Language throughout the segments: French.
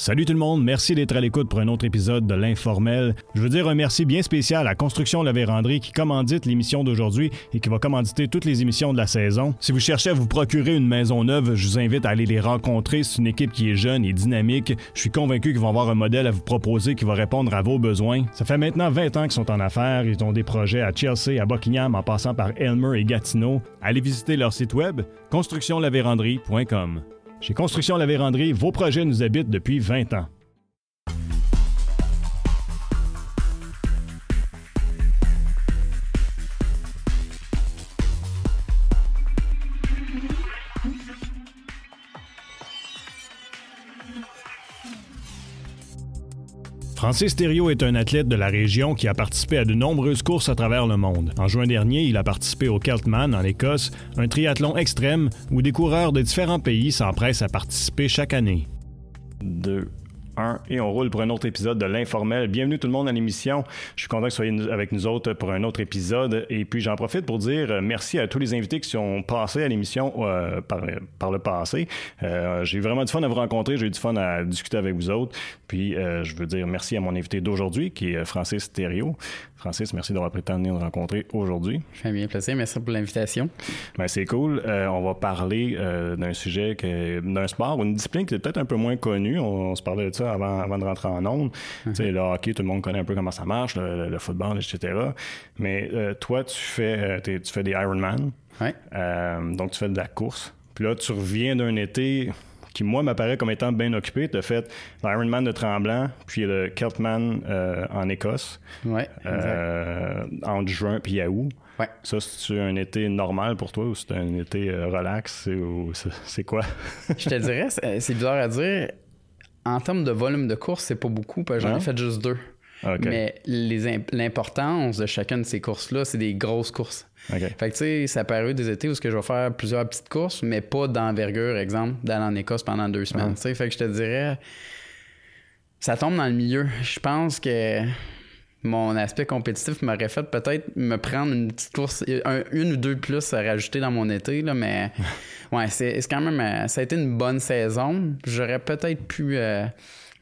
Salut tout le monde, merci d'être à l'écoute pour un autre épisode de l'Informel. Je veux dire un merci bien spécial à Construction La Vérandrie qui commandite l'émission d'aujourd'hui et qui va commanditer toutes les émissions de la saison. Si vous cherchez à vous procurer une maison neuve, je vous invite à aller les rencontrer. C'est une équipe qui est jeune et dynamique. Je suis convaincu qu'ils vont avoir un modèle à vous proposer qui va répondre à vos besoins. Ça fait maintenant 20 ans qu'ils sont en affaires. Ils ont des projets à Chelsea, à Buckingham, en passant par Elmer et Gatineau. Allez visiter leur site web constructionlavérandrie.com. Chez Construction La Vérandrie, vos projets nous habitent depuis 20 ans. Francis Thériault est un athlète de la région qui a participé à de nombreuses courses à travers le monde. En juin dernier, il a participé au Keltman en Écosse, un triathlon extrême où des coureurs de différents pays s'empressent à participer chaque année. Et on roule pour un autre épisode de l'Informel. Bienvenue tout le monde à l'émission. Je suis content que vous soyez avec nous autres pour un autre épisode. Et puis j'en profite pour dire euh, merci à tous les invités qui sont passés à l'émission euh, par, le passé. Euh, j'ai eu vraiment du fun à vous rencontrer. J'ai eu du fun à discuter avec vous autres. Puis je veux dire merci à mon invité d'aujourd'hui qui est Francis Thériault. Francis, merci d'avoir pris le temps de venir nous rencontrer aujourd'hui. Je suis bien placé. Merci pour l'invitation. Ben, c'est cool. on va parler d'un sujet, d'un sport ou une discipline qui est peut-être un peu moins connue. On, se parlait de ça avant, de rentrer en ondes. Tu sais, le hockey, tout le monde connaît un peu comment ça marche, le, football, etc. Mais euh, toi, tu fais, euh, tu fais des Ironman. Ouais. Euh, donc, tu fais de la course. Puis là, tu reviens d'un été qui, moi, m'apparaît comme étant bien occupé. Tu as fait l'Ironman de Tremblant, puis le Keltman en Écosse. Ouais, entre juin puis août. Ouais. Ça, c'est un été normal pour toi ou c'est un été relax? C'est quoi? Je te dirais, c'est bizarre à dire en termes de volume de course, c'est pas beaucoup, parce que j'en ai fait juste deux. Mais l'importance de chacune de ces courses-là, c'est des grosses courses. Fait que tu sais, ça peut des étés où je vais faire plusieurs petites courses, mais pas d'envergure, exemple, d'aller en Écosse pendant deux semaines. Fait que je te dirais, ça tombe dans le milieu. Je pense que mon aspect compétitif m'aurait fait peut-être me prendre une petite course, une ou deux plus à rajouter dans mon été, là, mais ouais, c'est quand même. Euh, ça a été une bonne saison. J'aurais peut-être pu. Euh,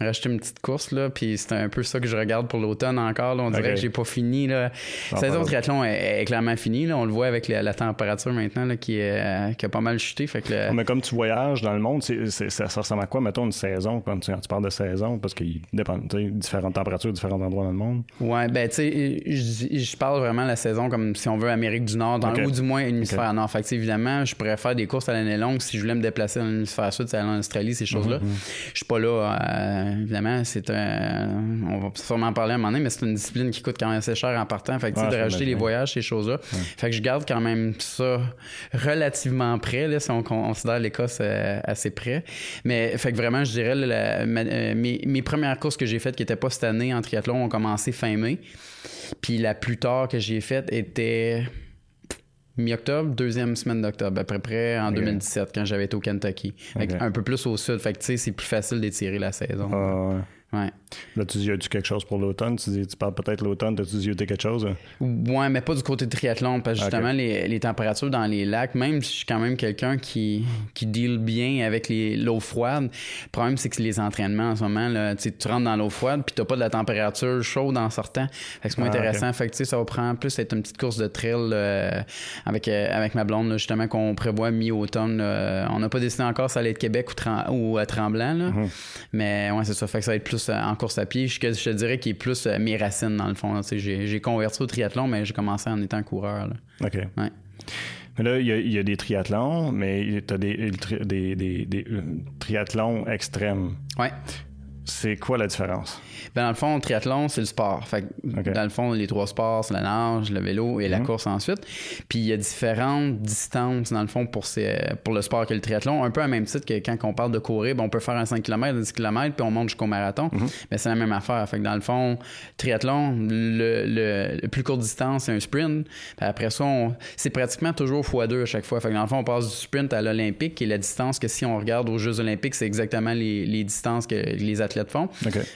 racheter une petite course, là, puis c'est un peu ça que je regarde pour l'automne encore. On dirait que j'ai pas fini. Là. La saison de triathlon est, clairement finie. Là. On le voit avec la, température maintenant là, qui, est, qui a pas mal chuté. Fait que Mais comme tu voyages dans le monde, c'est, ça, ressemble à quoi, mettons, une saison, quand tu, parles de saison, parce qu'il dépend, différentes températures, différents endroits dans le monde? Ouais, ben, tu sais, je parle vraiment de la saison comme si on veut Amérique du Nord, dans, ou du moins hémisphère nord. Fait que, évidemment, je pourrais faire des courses à l'année longue si je voulais me déplacer dans l'hémisphère sud, c'est aller en Australie, ces choses-là. Mm-hmm. Je suis pas là. Euh, évidemment, c'est un. On va sûrement en parler à un moment donné, mais c'est une discipline qui coûte quand même assez cher en partant. Fait que, de rajouter les voyages, ces choses-là. Fait que je garde quand même ça relativement près, là, si on considère l'Écosse euh, assez près. Mais, fait que vraiment, je dirais, euh, mes, premières courses que j'ai faites qui n'étaient pas cette année en triathlon ont commencé fin mai. Puis la plus tard que j'ai faite était mi-octobre, deuxième semaine d'octobre, à peu près en 2017, quand j'avais été au Kentucky. Un peu plus au sud. Fait que, tu sais, c'est plus facile d'étirer la saison. Ah, Ouais. Là, tu dis, as-tu quelque chose pour l'automne? Tu, dis, tu parles peut-être l'automne, t'as-tu dit, quelque chose? Hein? Ouais, mais pas du côté de triathlon, parce que justement, les, les, températures dans les lacs, même si je suis quand même quelqu'un qui, qui deal bien avec l'eau froide, le problème, c'est que les entraînements en ce moment, là, tu rentres dans l'eau froide, puis t'as pas de la température chaude en sortant. Fait que c'est moins ah, intéressant. Fait que, ça va prendre plus être une petite course de trail euh, avec, euh, avec ma blonde, justement, qu'on prévoit mi-automne. on n'a pas décidé encore si ça allait être Québec ou, ou à Tremblant, là. Mm-hmm. Mais ouais, c'est ça. Fait que ça va être plus en course à pied. Je, je dirais qu'il est plus euh, mes racines, dans le fond. J'ai converti au triathlon, mais j'ai commencé en étant coureur. OK. Ouais. Mais là, il y, a, des triathlons, mais tu as des, des, des, euh, triathlons extrêmes. Ouais. C'est quoi la différence? Ben, dans le fond, le triathlon, c'est le sport. Fait Dans le fond, les trois sports, c'est la nage, le vélo et la mhm. course ensuite. Puis il y a différentes distances, dans le fond, pour, ces, pour le sport que le triathlon. Un peu à même titre que quand on parle de courir, ben, on peut faire un 5 km, 10 km, puis on monte jusqu'au marathon. Mais mhm. ben, c'est la même affaire. Fait que dans le fond, triathlon, le, le, plus courte distance, c'est un sprint. Après ça, c'est pratiquement toujours x2 à chaque fois. Fait que dans le fond, on passe du sprint à l'olympique, qui est la distance que si on regarde aux Jeux olympiques, c'est exactement les, les distances que les athlètes athlètes font.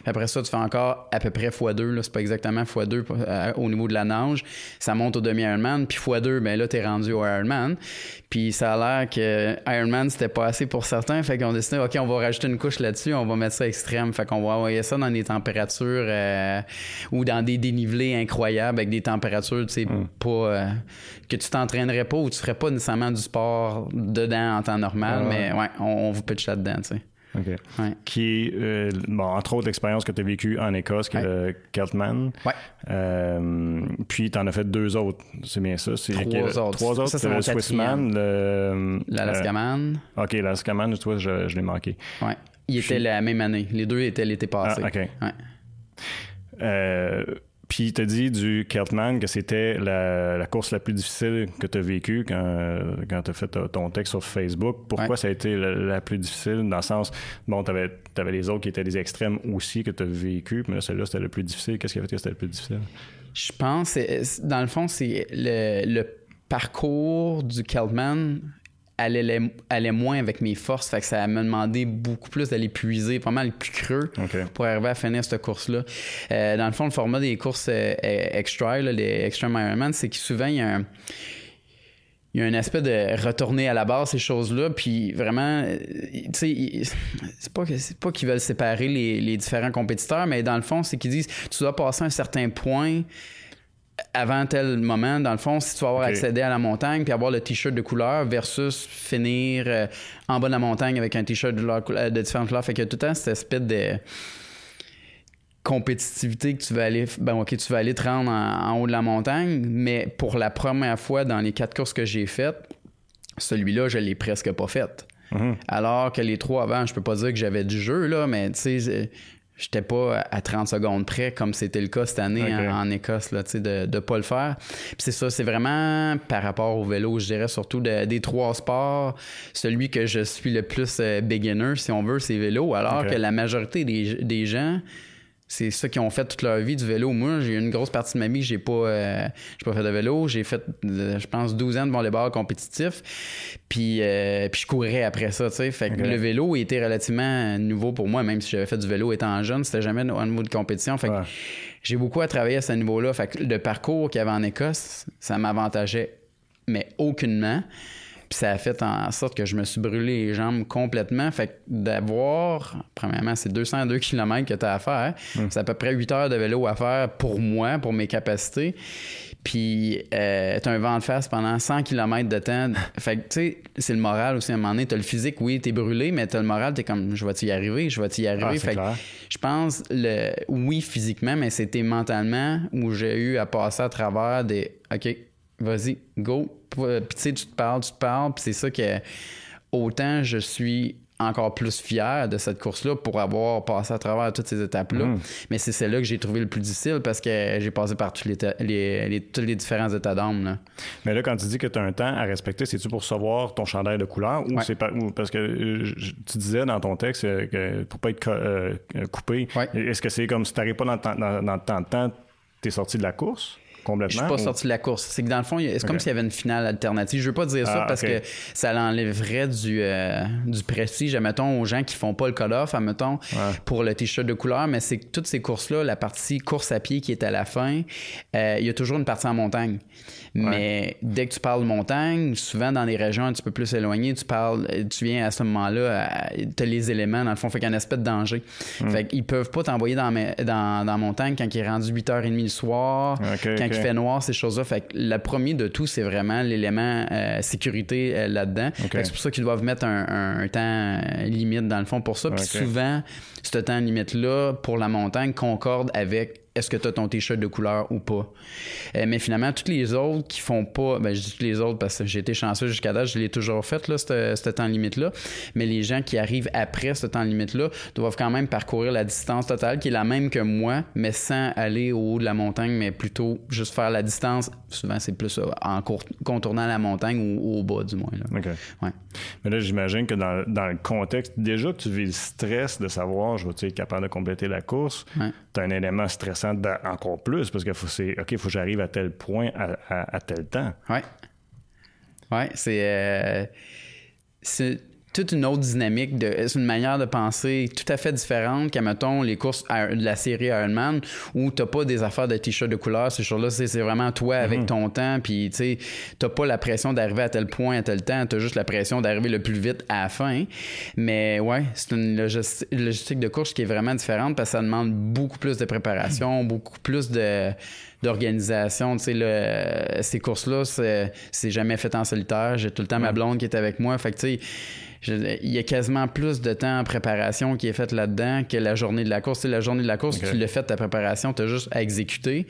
Après ça, tu fais encore à peu près x2, c'est pas exactement x2 euh, au niveau de la nage. Ça monte au demi-Ironman, puis x2, ben là, t'es rendu au Ironman. Puis ça a l'air que Ironman, c'était pas assez pour certains, fait qu'on décidé, OK, on va rajouter une couche là-dessus, on va mettre ça extrême. Fait qu'on va envoyer ça dans des températures euh, ou dans des dénivelés incroyables avec des températures, tu sais, mm. pas... Euh, que tu t'entraînerais pas ou tu ferais pas nécessairement du sport dedans en temps normal, mais ouais, on, vous pitch là-dedans, tu sais. Qui est, euh, bon, entre autres, l'expérience que tu as vécue en Écosse, qui est le Keltman. Ouais. Euh, puis, tu en as fait deux autres, c'est bien ça? C'est trois autres. Trois autres, c'est le Swissman, le... L'Alaskaman. Euh, OK, l'Alaskaman, toi, je, je l'ai manqué. Ouais. Il était la même année. Les deux étaient l'été passé. Ah, OK. Ouais. Euh, puis il t'a dit du Keltman que c'était la, course la plus difficile que tu as vécue quand, quand tu as fait ton texte sur Facebook. Pourquoi ça a été la, plus difficile? Dans le sens, bon, tu avais, les autres qui étaient des extrêmes aussi que tu as vécu, mais là, celle-là, c'était le plus difficile. Qu'est-ce qui a fait que c'était le plus difficile? Je pense, dans le fond, c'est le, le parcours du Keltman allait, allait moins avec mes forces. Fait que ça m'a demandé beaucoup plus d'aller puiser, pas mal plus creux pour arriver à finir cette course-là. Euh, dans le fond, le format des courses euh, extra, les Extreme Ironman, c'est que souvent, il y a un il y a un aspect de retourner à la base, ces choses-là, puis vraiment, euh, tu sais, c'est pas, pas qu'ils veulent séparer les, les, différents compétiteurs, mais dans le fond, c'est qu'ils disent, tu dois passer un certain point avant tel moment, dans le fond, si tu vas avoir accédé à la montagne puis avoir le t-shirt de couleur versus finir euh, en bas de la montagne avec un t-shirt de, euh, de différentes couleurs. Fait que tout le temps, cette espèce de compétitivité que tu vas aller ben ok tu vas aller te rendre en, haut de la montagne mais pour la première fois dans les quatre courses que j'ai faites celui-là je l'ai presque pas fait mhm. alors que les trois avant je peux pas dire que j'avais du jeu là mais tu sais j'étais pas à 30 secondes près comme c'était le cas cette année en, Écosse là, de ne pas le faire. Puis c'est ça, c'est vraiment par rapport au vélo, je dirais surtout des trois sports, celui que je suis le plus euh, beginner, si on veut, c'est vélo, alors que la majorité des, des gens c'est ça qu'ils ont fait toute leur vie du vélo. Moi, j'ai une grosse partie de ma vie, j'ai pas, euh, j'ai pas fait de vélo. J'ai fait, euh, je pense, 12 ans de volleyball compétitif. Puis, euh, puis je courais après ça, tu sais. Fait que le vélo était relativement nouveau pour moi, même si j'avais fait du vélo étant jeune. C'était jamais un mot de compétition. Fait que j'ai beaucoup à travailler à ce niveau-là. Fait que le parcours qu'il y avait en Écosse, ça m'avantageait, mais aucunement. Puis ça a fait en sorte que je me suis brûlé les jambes complètement. Fait que d'avoir, premièrement, c'est 202 km que tu as à faire. Hmm. C'est à peu près 8 heures de vélo à faire pour moi, pour mes capacités. Puis euh, t'as un vent de face pendant 100 km de temps. Fait que, tu sais, c'est le moral aussi à un moment donné. T'as le physique, oui, t'es brûlé, mais t'as le moral, t'es comme, je vais-tu y arriver, je vais-y arriver? Ah, fait que, je pense, le, oui, physiquement, mais c'était mentalement où j'ai eu à passer à travers des, OK, vas-y, go. Puis tu sais, tu te parles, tu te parles, puis c'est ça que autant je suis encore plus fier de cette course-là pour avoir passé à travers toutes ces étapes-là. Mm. Mais c'est celle-là que j'ai trouvé le plus difficile parce que j'ai passé par tous les, les, tous les différents états d'âme. Mais là, quand tu dis que tu as un temps à respecter, c'est-tu pour savoir ton chandail de couleur ou c'est parce que euh, tu disais dans ton texte euh, que pour pas être euh, coupé, est-ce que c'est comme si tu n'arrives pas dans, dans, dans, le temps de temps, tu es sorti de la course? Complètement. Je suis pas sorti de la course. C'est que dans le fond, c'est comme s'il y avait une finale alternative. Je veux pas dire ça ah, parce que ça l'enlèverait du, euh, du prestige, admettons, aux gens qui font pas le cut-off, admettons, pour le t-shirt de couleur. Mais c'est que toutes ces courses-là, la partie course à pied qui est à la fin, euh, il y a toujours une partie en montagne. Mais dès que tu parles de montagne, souvent dans les régions un petit peu plus éloignées, tu parles, tu viens à ce moment-là, tu as les éléments, dans le fond, fait qu'il y a un aspect de danger. Hmm. Fait qu'ils peuvent pas t'envoyer dans, dans, la montagne quand il est rendu 8h30 le soir, quand il fait noir, ces choses-là. Fait que le premier de tout, c'est vraiment l'élément euh, sécurité euh, là-dedans. C'est pour ça qu'ils doivent mettre un, temps euh, limite dans le fond pour ça. Puis souvent, ce temps limite-là pour la montagne concorde avec est-ce que tu as ton t-shirt de couleur ou pas? Euh, mais finalement, toutes les autres qui font pas, ben, je dis toutes les autres parce que j'ai été chanceux jusqu'à date, je l'ai toujours fait, là, ce temps limite-là. Mais les gens qui arrivent après ce temps limite-là doivent quand même parcourir la distance totale qui est la même que moi, mais sans aller au haut de la montagne, mais plutôt juste faire la distance. Souvent, c'est plus euh, en contournant la montagne ou, au bas, du moins. Là. Ouais. Mais là, j'imagine que dans, le contexte, déjà que tu vis le stress de savoir, je vais être capable de compléter la course, tu as un élément stressant encore plus parce qu'il faut, OK, il faut que j'arrive à tel point à, tel temps. Oui. Oui, c'est. Euh, toute une autre dynamique, de, c'est une manière de penser tout à fait différente qu'à, mettons, les courses de la série Ironman où t'as pas des affaires de t-shirt de couleur, ces choses-là, c'est, vraiment toi avec mhm. ton temps, puis tu sais, t'as pas la pression d'arriver à tel point à tel temps, t'as juste la pression d'arriver le plus vite à la fin. Mais ouais, c'est une logistique de course qui est vraiment différente parce que ça demande beaucoup plus de préparation, beaucoup plus de d'organisation. Tu sais, ces courses-là, c'est jamais fait en solitaire. J'ai tout le temps ma blonde qui est avec moi. Fait que, tu sais, il y a quasiment plus de temps en préparation qui est fait là-dedans que la journée de la course. la journée de la course, tu l'as fait ta préparation, tu as juste à exécuter,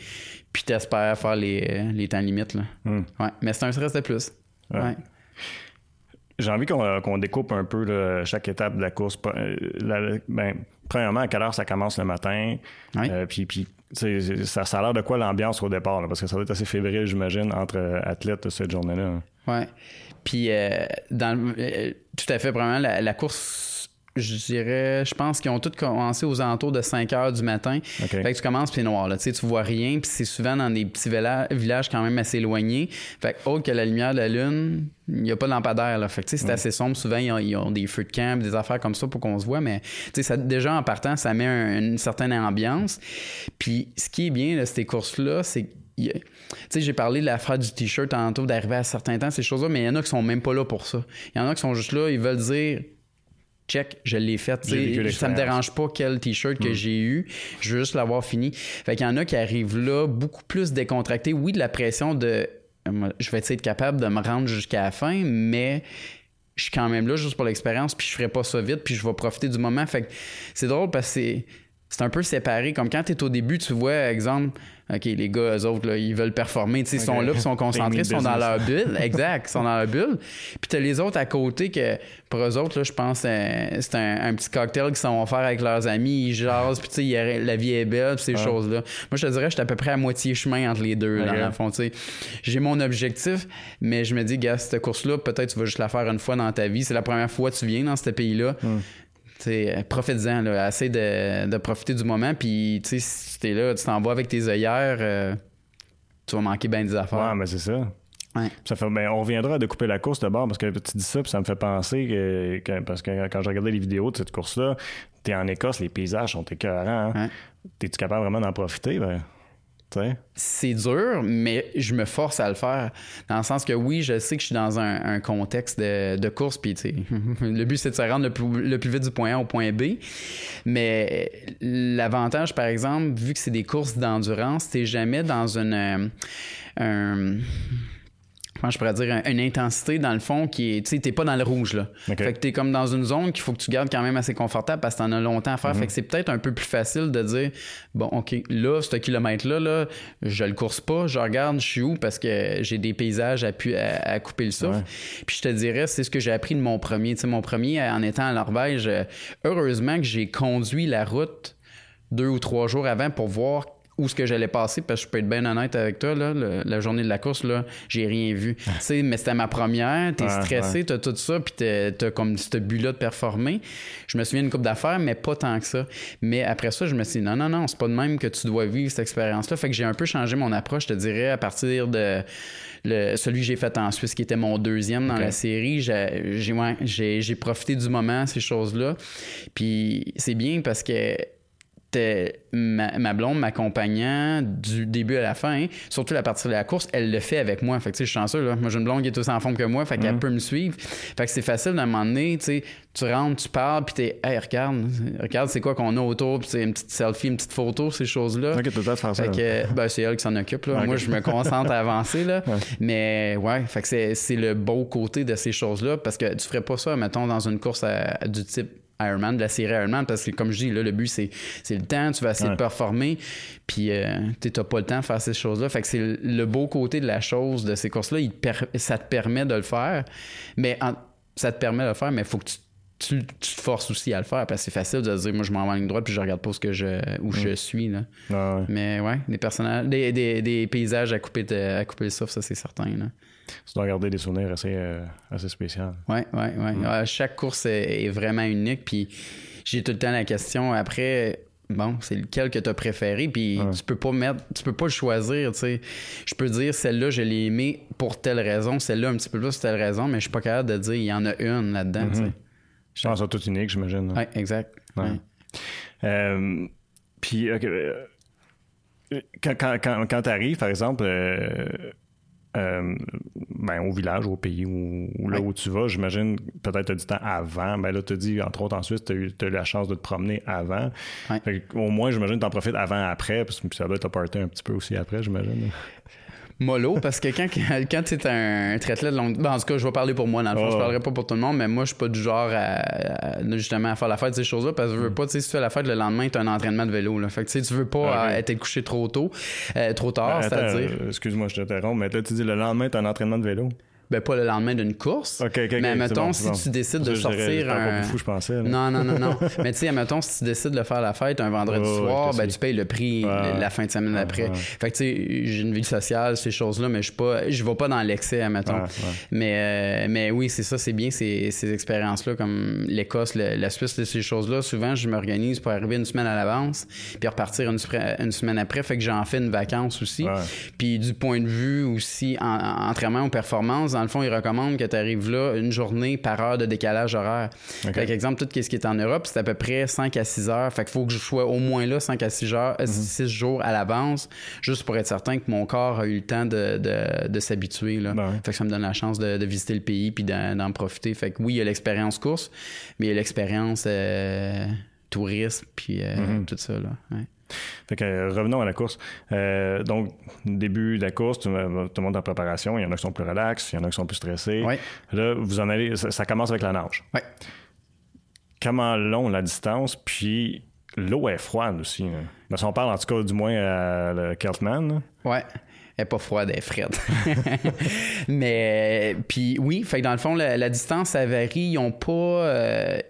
puis tu espères faire les, temps limites. Là. Hmm. Ouais. Mais c'est un stress de plus. Ouais. J'ai envie qu'on découpe un peu chaque étape de la course. Euh, ben, premièrement, à quelle heure ça commence le matin? Euh, puis, puis ça, ça a l'air de quoi l'ambiance au départ? parce que ça doit être assez fébrile, j'imagine, entre euh, athlètes cette journée-là. Oui. Puis, euh, dans, euh, tout à fait, vraiment, la, course, je dirais, je pense qu'ils ont tous commencé aux alentours de 5 heures du matin. Fait que tu commences, puis noir, là, tu sais, tu vois rien, puis c'est souvent dans des petits villages quand même assez éloignés. Fait que, autre que la lumière de la lune, il n'y a pas de lampadaire, là. Fait que, tu sais, c'est assez sombre. Souvent, ils ont, des feux de camp, des affaires comme ça pour qu'on se voit, mais, tu sais, déjà, en partant, ça met une certaine ambiance. Puis, ce qui est bien, de ces courses-là, c'est tu sais, j'ai parlé de l'affaire du t-shirt tantôt, d'arriver à certains temps, ces choses-là, mais il y en a qui sont même pas là pour ça. Il y en a qui sont juste là, ils veulent dire check, je l'ai fait. Ça me dérange pas quel t-shirt que hmm. j'ai eu. Je veux juste l'avoir fini. Fait qu'il y en a qui arrivent là beaucoup plus décontractés. Oui, de la pression de je vais être capable de me rendre jusqu'à la fin, mais je suis quand même là juste pour l'expérience, puis je ferai pas ça vite, puis je vais profiter du moment. Fait que c'est drôle parce que c'est un peu séparé. Comme quand tu es au début, tu vois, exemple, OK, les gars, eux autres, là, ils veulent performer. Ils sont là, ils sont concentrés, ils sont dans leur bulle. Exact, ils sont dans leur bulle. Puis t'as les autres à côté que, pour eux autres, là, je pense c'est un, petit cocktail qu'ils sont faire avec leurs amis. Ils jasent, puis tu sais, la vie est belle, puis ces choses-là. Moi, je te dirais, j'étais à peu près à moitié chemin entre les deux, là, dans le fond. J'ai mon objectif, mais je me dis, gars, cette course-là, peut-être tu vas juste la faire une fois dans ta vie. C'est la première fois que tu viens dans ce pays-là. Hmm. Euh, profite-en, là, essaie de, profiter du moment. Puis, tu sais, si t'es là, tu t'en vas avec tes œillères, euh, tu vas manquer bien des affaires. Ouais, mais c'est ça. Ça fait, ben, on reviendra de couper la course d'abord parce que tu dis ça, puis ça me fait penser que, parce que quand je regardais les vidéos de cette course-là, t'es en Écosse, les paysages sont écœurants. Hein? T'es-tu capable vraiment d'en profiter? Ben? C'est dur, mais je me force à le faire. Dans le sens que oui, je sais que je suis dans un, contexte de, course, puis le but c'est de se rendre le plus, vite du point A au point B. Mais l'avantage, par exemple, vu que c'est des courses d'endurance, t'es jamais dans une. Un, je pourrais dire, une intensité dans le fond qui est, tu sais, t'es pas dans le rouge là. Fait que t'es comme dans une zone qu'il faut que tu gardes quand même assez confortable parce que t'en as longtemps à faire. Fait que c'est peut-être un peu plus facile de dire, bon, ok, là, ce kilomètre-là, là, je le course pas, je regarde, je suis où parce que j'ai des paysages à, à, couper le souffle. Puis je te dirais, c'est ce que j'ai appris de mon premier. Tu sais, mon premier, en étant à Norvège, euh, heureusement que j'ai conduit la route deux ou trois jours avant pour voir où ce que j'allais passer, parce que je peux être bien honnête avec toi, là, la journée de la course, là, j'ai rien vu. mais c'était ma première, t'es stressé, t'as tout ça, puis t'as comme ce but-là de performer. Je me souviens d'une coupe d'affaires, mais pas tant que ça. Mais après ça, je me suis dit, non, non, non, c'est pas de même que tu dois vivre cette expérience-là. Fait que j'ai un peu changé mon approche, je te dirais, à partir de celui que j'ai fait en Suisse, qui était mon deuxième dans la série. J'ai profité du moment, ces choses-là. Puis c'est bien parce que ma, ma, blonde m'accompagnant du début à la fin, surtout la partie de la course, elle le fait avec moi. Fait que, je suis chanceux, là. Moi, j'ai une blonde qui est aussi en forme que moi, fait qu'elle mhm. peut me suivre. Fait que c'est facile d'un moment donné, tu sais, tu rentres, tu parles, puis t'es, hey, regarde, regarde, c'est quoi qu'on a autour, puis c'est une petite selfie, une petite photo, ces choses-là. Ok, faire ça. que, ben, c'est elle qui s'en occupe, là. Moi, je me concentre à avancer, là. Mais, ouais, fait que c'est le beau côté de ces choses-là, parce que tu ferais pas ça, mettons, dans une course du type Ironman, de la série Ironman, parce que comme je dis, là, le but, c'est, le temps, tu vas essayer de performer, puis euh, tu n'as pas le temps de faire ces choses-là. Fait que c'est le beau côté de la chose de ces courses-là, ça te permet de le faire, mais ça te permet de le faire, mais il faut que tu tu, te forces aussi à le faire parce que c'est facile de dire moi je m'en vais en ligne droite puis je regarde pas ce que je où je suis là. Mais ouais, des personnages des, des, paysages à couper à couper le souffle, ça c'est certain là. Tu dois garder des souvenirs assez, euh, assez spéciaux. Ouais, ouais, ouais. Mm. chaque course est, vraiment unique puis j'ai tout le temps la question après bon, c'est lequel que tu as préféré, puis tu peux pas mettre, tu peux pas le choisir, tu sais. Je peux dire celle-là, je l'ai aimée pour telle raison, celle-là un petit peu plus pour telle raison, mais je suis pas capable de dire il y en a une là-dedans, sais. Je pense tout unique, j'imagine. Oui, exact. Euh, puis, quand, quand, quand, tu arrives, par exemple, euh, ben, au village, au pays ou là où tu vas, j'imagine peut-être tu as du temps avant. Ben là, tu as dit, entre autres, ensuite, tu as, eu la chance de te promener avant. au moins, j'imagine que tu en profites avant, après, parce que ça doit être un petit peu aussi après, j'imagine mollo parce que quand, quand tu es un, triathlète de longue ben, en tout cas, je vais parler pour moi dans le fond, je parlerai pas pour tout le monde, mais moi je suis pas du genre à, justement à faire la fête de ces choses-là parce que je veux mm. pas, tu sais, si tu fais la fête le lendemain, tu as un entraînement de vélo. Là. Fait que tu sais, tu veux pas ah, être couché trop tôt, euh, trop tard, ben, c'est-à-dire. Excuse-moi, je t'interromps, mais là tu dis le lendemain, tu as un entraînement de vélo ben pas le lendemain d'une course. mais mettons, si tu décides de sortir un. Fou, je pensais, non, non, non, non. mais tu sais, mettons, si tu décides de faire la fête un vendredi soir, ben tu payes le prix la fin de semaine après. Fait que tu sais, j'ai une vie sociale, ces choses-là, mais je pas, je vais pas dans l'excès, mettons. Mais, euh, mais oui, c'est ça, c'est bien ces, ces expériences-là, comme l'Écosse, la Suisse, ces choses-là. Souvent, je m'organise pour arriver une semaine à l'avance, puis repartir une, une, semaine après. Fait que j'en fais une vacance aussi. Puis du point de vue aussi, en, entraînement ou performance, dans le fond, ils recommandent que tu arrives là une journée par heure de décalage horaire. Fait exemple, tout ce qui est en Europe, c'est à peu près 5 à 6 heures. Fait qu'il faut que je sois au moins là 5 à 6, heures, 6 mhm. jours à l'avance, juste pour être certain que mon corps a eu le temps de, s'habituer. Ben fait que ça me donne la chance de, visiter le pays puis d'en profiter. Fait que oui, il y a l'expérience course, mais il y a l'expérience euh, tourisme puis euh, mhm. tout ça. Là. Fait que, euh, revenons à la course. Euh, donc, début de la course, tout, le monde en préparation. Il y en a qui sont plus relax, il y en a qui sont plus stressés. Là, vous en allez, ça, commence avec la nage. Oui. Comment long la distance, puis l'eau est froide aussi. Mais si on parle en tout cas du moins à le Keltman. Oui. Elle n'est pas froide, elle est frette. Mais, puis oui, fait que dans le fond, la, distance, ça varie. Ils n'ont pas. Euh,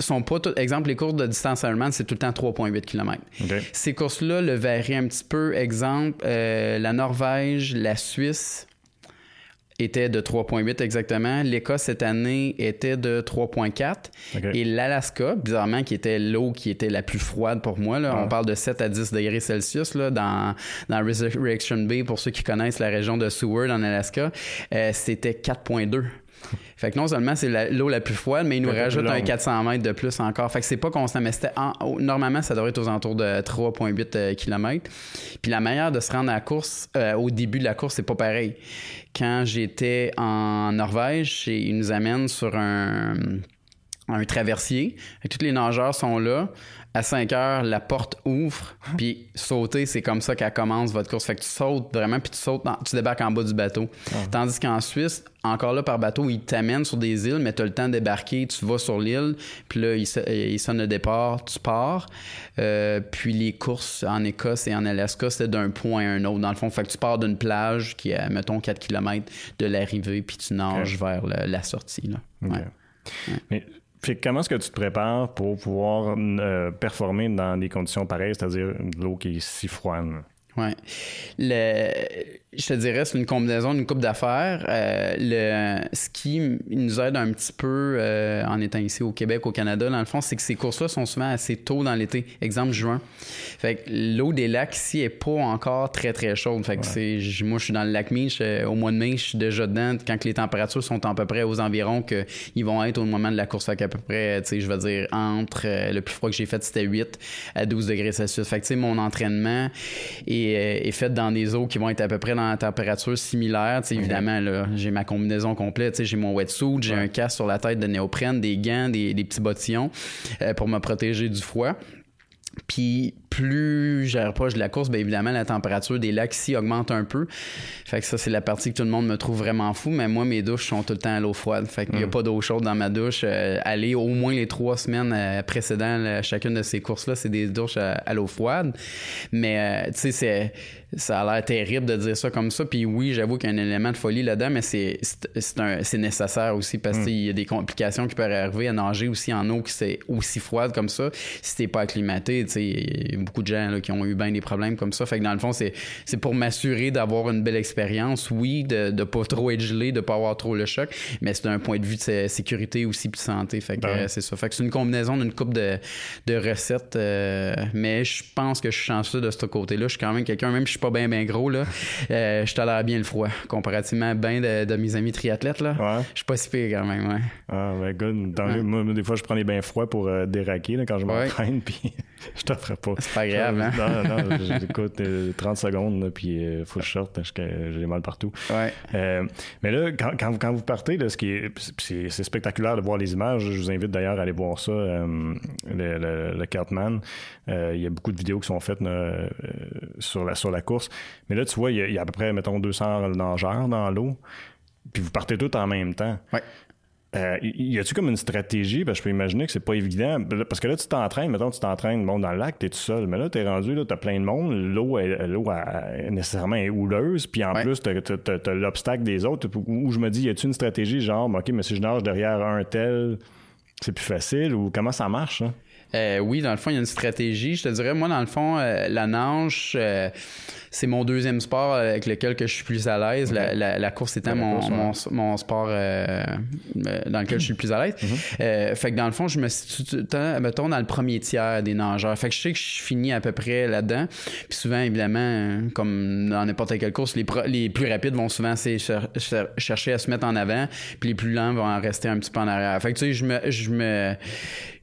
sont pas tout, exemple les courses de distance Ironman c'est tout le temps 3.8 km. Ces courses-là le varient un petit peu. Exemple, euh, la Norvège, la Suisse était de 3.8 exactement. L'Écosse cette année était de 3.4 et l'Alaska, bizarrement qui était l'eau qui était la plus froide pour moi là, on parle de 7 à 10 degrés Celsius là, dans dans Resurrection Bay pour ceux qui connaissent la région de Seward en Alaska, euh, c'était 4.2. Fait que non seulement c'est l'eau la, plus froide, mais il nous rajoute un 400 mètres de plus encore. Fait que c'est pas constant, mais c'était normalement ça devrait être aux alentours de 3,8 euh, km. Puis la manière de se rendre à la course, euh, au début de la course, c'est pas pareil. Quand j'étais en Norvège, ils nous amènent sur un un traversier. Et tous les nageurs sont là à 5 heures, la porte ouvre, puis sauter, c'est comme ça qu'elle commence votre course. Fait que tu sautes vraiment, puis tu sautes, tu débarques en bas du bateau. Ah. Tandis qu'en Suisse, encore là par bateau, ils t'amènent sur des îles, mais tu as le temps de débarquer, tu vas sur l'île, puis là, ils, sonnent le départ, tu pars. Euh, puis les courses en Écosse et en Alaska, c'est d'un point à un autre. Dans le fond, fait que tu pars d'une plage qui est, mettons, 4 km de l'arrivée, puis tu nages vers la sortie. Là. Mais comment est-ce que tu te prépares pour pouvoir euh, performer dans des conditions pareilles, c'est-à-dire l'eau qui est si froide? Oui. Le, je te dirais, c'est une combinaison d'une coupe d'affaires. Euh, le ski nous aide un petit peu euh, en étant ici au Québec, au Canada. Dans le fond, c'est que ces courses-là sont souvent assez tôt dans l'été. Exemple, juin. Fait que l'eau des lacs ici est pas encore très, très chaude. Fait que c'est, moi, je suis dans le lac Mich. Au mois de mai, je suis déjà dedans. Quand les températures sont à peu près aux environs qu'ils vont être au moment de la course. Fait qu'à peu près, tu sais, je veux dire, entre euh, le plus froid que j'ai fait, c'était 8 à 12 degrés Celsius. Fait que, tu sais, mon entraînement est, est fait dans des eaux qui vont être à peu près dans en température similaire. Évidemment, là, j'ai ma combinaison complète. J'ai mon wetsuit, j'ai un casque sur la tête de néoprène, des gants, des, petits bottillons euh, pour me protéger du froid. Puis plus je de la course, bien évidemment, la température des lacs ici augmente un peu. Fait que ça, c'est la partie que tout le monde me trouve vraiment fou. Mais moi, mes douches sont tout le temps à l'eau froide. Fait qu'il n'y a mm. pas d'eau chaude dans ma douche. Euh, aller au moins les trois semaines euh, précédentes chacune de ces courses-là, c'est des douches à, l'eau froide. Mais, tu sais, c'est ça a l'air terrible de dire ça comme ça. Puis oui, j'avoue qu'il y a un élément de folie là-dedans, mais c'est, nécessaire aussi parce qu'il y a des complications qui peuvent arriver à nager aussi en eau qui c'est aussi froide comme ça. Si t'es pas acclimaté, tu sais, beaucoup de gens qui ont eu bien des problèmes comme ça. Fait que dans le fond, c'est, pour m'assurer d'avoir une belle expérience. Oui, de ne pas trop être gelé, de pas avoir trop le choc, mais c'est un point de vue de sécurité aussi puis de santé. Fait que ben c'est ça. Fait que c'est une combinaison d'une coupe de, recettes. Euh, mais je pense que je suis chanceux de ce côté-là. Je suis quand même quelqu'un, même si je suis pas bien bien gros, là, euh, je tolère bien le froid. Comparativement bien de, mes amis triathlètes, là. Je suis pas si pire quand même, ouais. Ah, ben good. Moi, des fois, je prends les bains frois pour euh, déraquer là, quand je m'entraîne, puis je ferai pas. Pas grave, hein? Non, non, j'écoute 30 secondes, là, puis full short, j'ai mal partout. Ouais. mais là, quand, quand, vous partez, là, ce qui est, c'est spectaculaire de voir les images. Je vous invite d'ailleurs à aller voir ça, le, le, le Cartman. il y a beaucoup de vidéos qui sont faites sur, la, sur la course. Mais là, tu vois, il y, a, à peu près, mettons, 200 nageurs dans l'eau, puis vous partez tous en même temps. Ouais. Euh, y a-tu comme une stratégie? Parce que je peux imaginer que c'est pas évident. Parce que là, tu t'entraînes, mettons, tu t'entraînes bon, dans le lac, t'es tout seul. Mais là, t'es rendu, là, t'as plein de monde. L'eau, l'eau nécessairement est houleuse. Puis en plus, t'as, as, l'obstacle des autres. Où je me dis, y a-tu une stratégie genre, OK, mais si je nage derrière un tel, c'est plus facile? Ou comment ça marche? Hein? Euh, oui, dans le fond, il y a une stratégie. Je te dirais, moi, dans le fond, euh, la nage, euh, c'est mon deuxième sport avec lequel que je suis plus à l'aise. La, course étant mon, mon, sport dans lequel je suis le plus à l'aise. Mhm. fait que dans le fond, je me situe, mettons, dans le premier tiers des nageurs. Fait que je sais que je finis à peu près là-dedans. Puis souvent, évidemment, comme dans n'importe quelle course, les, les plus rapides vont souvent chercher à se mettre en avant, puis les plus lents vont en rester un petit peu en arrière. Fait que tu sais, je me, je me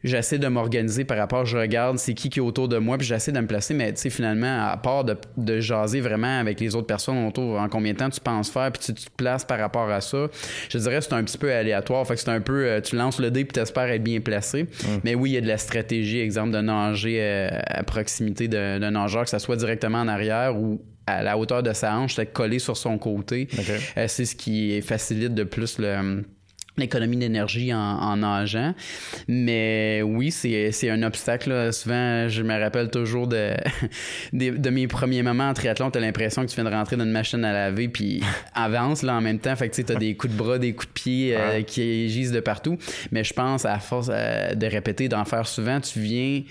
j'essaie de m'organiser par rapport, je regarde c'est qui qui est autour de moi, puis j'essaie de me placer, mais tu sais, finalement, à part de, de, jaser vraiment avec les autres personnes autour, en combien de temps tu penses faire, puis tu, te places par rapport à ça, je dirais que c'est un petit peu aléatoire. Fait que c'est un peu, euh, tu lances le dé, puis espères être bien placé. Mais oui, il y a de la stratégie, exemple, de nager euh, à proximité d'un nageur, que ça soit directement en arrière ou à la hauteur de sa hanche, être collé sur son côté. Euh, c'est ce qui facilite de plus le l'économie d'énergie en, nageant. Mais oui, c'est un obstacle. Souvent, je me rappelle toujours de, de, mes premiers moments en triathlon. Tu as l'impression que tu viens de rentrer dans une machine à laver puis avance là, en même temps. Fait que tu as des coups de bras, des coups de pied euh, qui gisent de partout. Mais je pense, à force euh, de répéter, d'en faire souvent, tu viens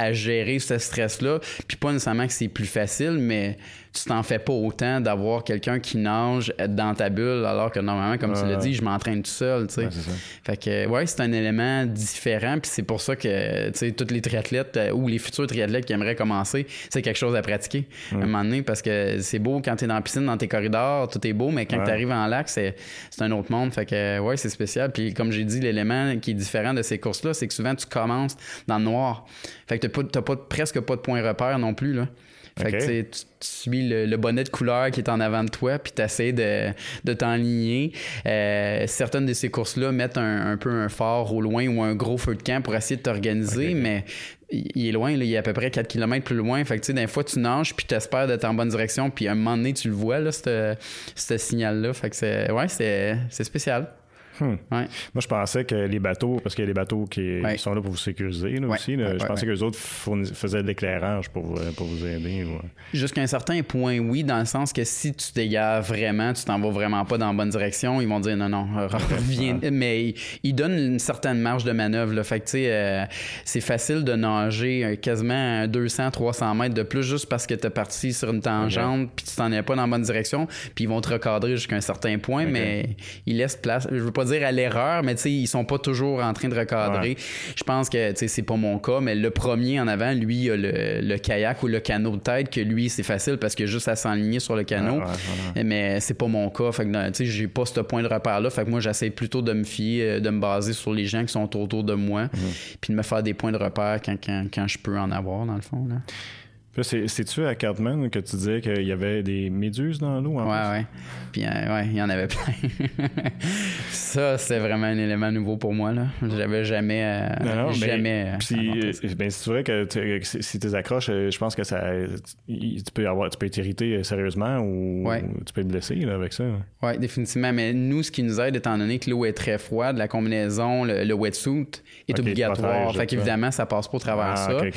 à gérer ce stress-là. Puis pas nécessairement que c'est plus facile, mais tu t'en fais pas autant d'avoir quelqu'un qui nage dans ta bulle, alors que normalement, comme tu l'as dit, je m'entraîne tout seul, tu sais. fait que, ouais, c'est un élément différent, puis c'est pour ça que, tu sais, tous les triathlètes euh, ou les futurs triathlètes qui aimeraient commencer, c'est quelque chose à pratiquer à un moment donné, parce que c'est beau quand tu es dans la piscine, dans tes corridors, tout est beau, mais quand tu arrives en lac, c'est un autre monde. Fait que, ouais, c'est spécial. Puis comme j'ai dit, l'élément qui est différent de ces courses-là, c'est que souvent, tu commences dans le noir. Fait que t'as pas, presque pas de point repère non plus, là. Fait que tu, suis le, bonnet de couleur qui est en avant de toi, puis tu essaies de, de t'enligner. Euh, certaines de ces courses-là mettent un, peu un phare au loin ou un gros feu de camp pour essayer de t'organiser, mais il est loin, là, il est à peu près 4 km plus loin. Fait que, tu sais, des fois, tu nages, puis tu espères d'être en bonne direction, puis à un moment donné, tu le vois, là, ce signal-là. Fait que c'est, ouais, c'est spécial. Hmm. Moi, je pensais que les bateaux, parce qu'il y a des bateaux qui, sont là pour vous sécuriser aussi, je pensais que les autres faisaient de l'éclairage pour, pour vous aider. Jusqu'à un certain point, oui, dans le sens que si tu t'égares vraiment, tu t'en vas vraiment pas dans la bonne direction, ils vont dire non, non, reviens. Mais ils, donnent une certaine marge de manœuvre. Là. Fait que, tu sais, euh, c'est facile de nager euh, quasiment 200, 300 mètres de plus juste parce que tu es parti sur une tangente, puis tu t'en es pas dans la bonne direction, puis ils vont te recadrer jusqu'à un certain point, mais ils laissent place. Je veux pas dire à l'erreur, mais tu sais, ils sont pas toujours en train de recadrer. Je pense que, tu sais, c'est pas mon cas, mais le premier en avant, lui, il a le, kayak ou le canot de tête, que lui, c'est facile parce que juste à s'enligner sur le canot. mais c'est pas mon cas. Fait que, tu sais, j'ai pas ce point de repère-là. Fait que moi, j'essaie plutôt de me fier, euh, de me baser sur les gens qui sont autour de moi, mhm. puis de me faire des points de repère quand, quand, quand je peux en avoir, dans le fond. Là. C'est-tu à Cartman que tu disais qu'il y avait des méduses dans l'eau? Ouais, ouais. Puis, euh, ouais, il y en avait plein. ça, c'est vraiment un élément nouveau pour moi. là. J'avais jamais. Euh, non, non, jamais. Euh, ben, c'est vrai que, si tu accroches, je pense que ça. Tu peux, avoir, tu peux être irrité sérieusement ou tu peux te blesser là, avec ça. Oui, définitivement. Mais nous, ce qui nous aide, étant donné que l'eau est très froide, la combinaison, le, wetsuit est obligatoire. Fait qu'évidemment, ça passe pas au travers ah,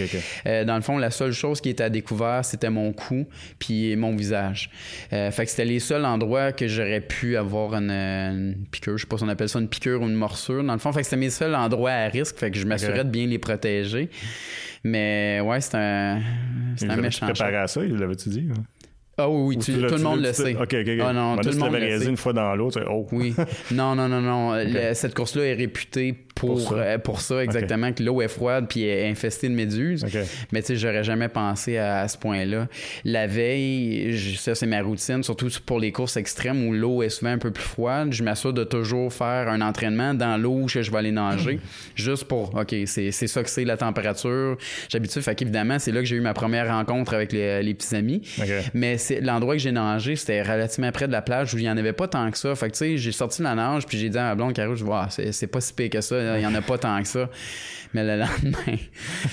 ça. dans le fond, la seule chose qui est à découvert, c'était mon cou puis mon visage. fait que c'était les seuls endroits que j'aurais pu avoir une, piqûre, je sais pas si on appelle ça une piqûre ou une morsure dans le fond. Fait que c'était mes seuls endroits à risque, fait que je m'assurais de bien les protéger. Mais ouais, c'est un, c'est un méchant. préparé à ça, il l'avait-tu dit? Ah oui, oui, tout le monde le sait. OK, OK, Ah non, tout le monde le sait. une fois dans l'autre, oh. Oui. Non, non, non, non. cette course-là est réputée pour, pour ça, euh, exactement, que l'eau est froide puis est infestée de méduses. Mais tu sais, j'aurais jamais pensé à, ce point-là. La veille, ça, c'est ma routine, surtout pour les courses extrêmes où l'eau est souvent un peu plus froide. Je m'assure de toujours faire un entraînement dans l'eau où je vais aller nager, juste pour, OK, c'est ça que c'est la température. J'habitue, fait qu'évidemment, c'est là que j'ai eu ma première rencontre avec les, petits amis. Mais l'endroit que j'ai nagé, c'était relativement près de la plage où il n'y en avait pas tant que ça. Fait que tu sais, j'ai sorti de la nage puis j'ai dit à ma blonde, Caro, je vois, c'est pas si pire que ça. Il n'y en a pas tant que ça. Mais le lendemain,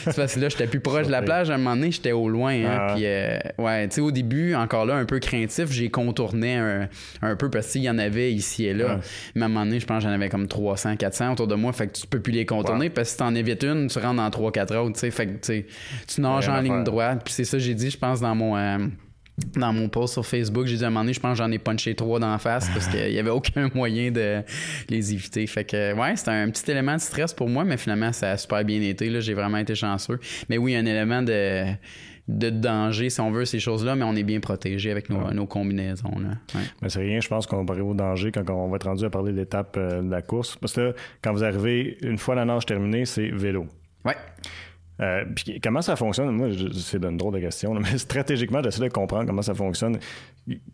c'est parce que là, j'étais plus proche de la plage. À un moment donné, j'étais au loin. Hein, ah. Puis, euh, ouais, tu sais, au début, encore là, un peu craintif, j'ai contourné un, peu parce qu'il y en avait ici et là. Mais à un moment donné, je pense que j'en avais comme 300, 400 autour de moi. Fait que tu peux plus les contourner parce que si t'en évites une, tu rentres dans 3-4 autres. Tu sais, fait que tu nages en ligne droite. Puis c'est ça, j'ai dit, je pense, dans mon. Euh, dans mon post sur Facebook, j'ai dit à un moment donné, je pense que j'en ai punché trois d'en face parce qu'il n'y avait aucun moyen de les éviter. Fait que, ouais, c'était un petit élément de stress pour moi, mais finalement, ça a super bien été. J'ai vraiment été chanceux. Mais oui, un élément de, de danger, si on veut, ces choses-là, mais on est bien protégé avec nos, combinaisons. Mais c'est rien, je pense arriver au danger quand on va être rendu à parler de l'étape euh, de la course. Parce que quand vous arrivez, une fois la nage terminée, c'est vélo. Ouais. Euh, comment ça fonctionne? Moi, c'est une drôle de question, mais stratégiquement, j'essaie de comprendre comment ça fonctionne.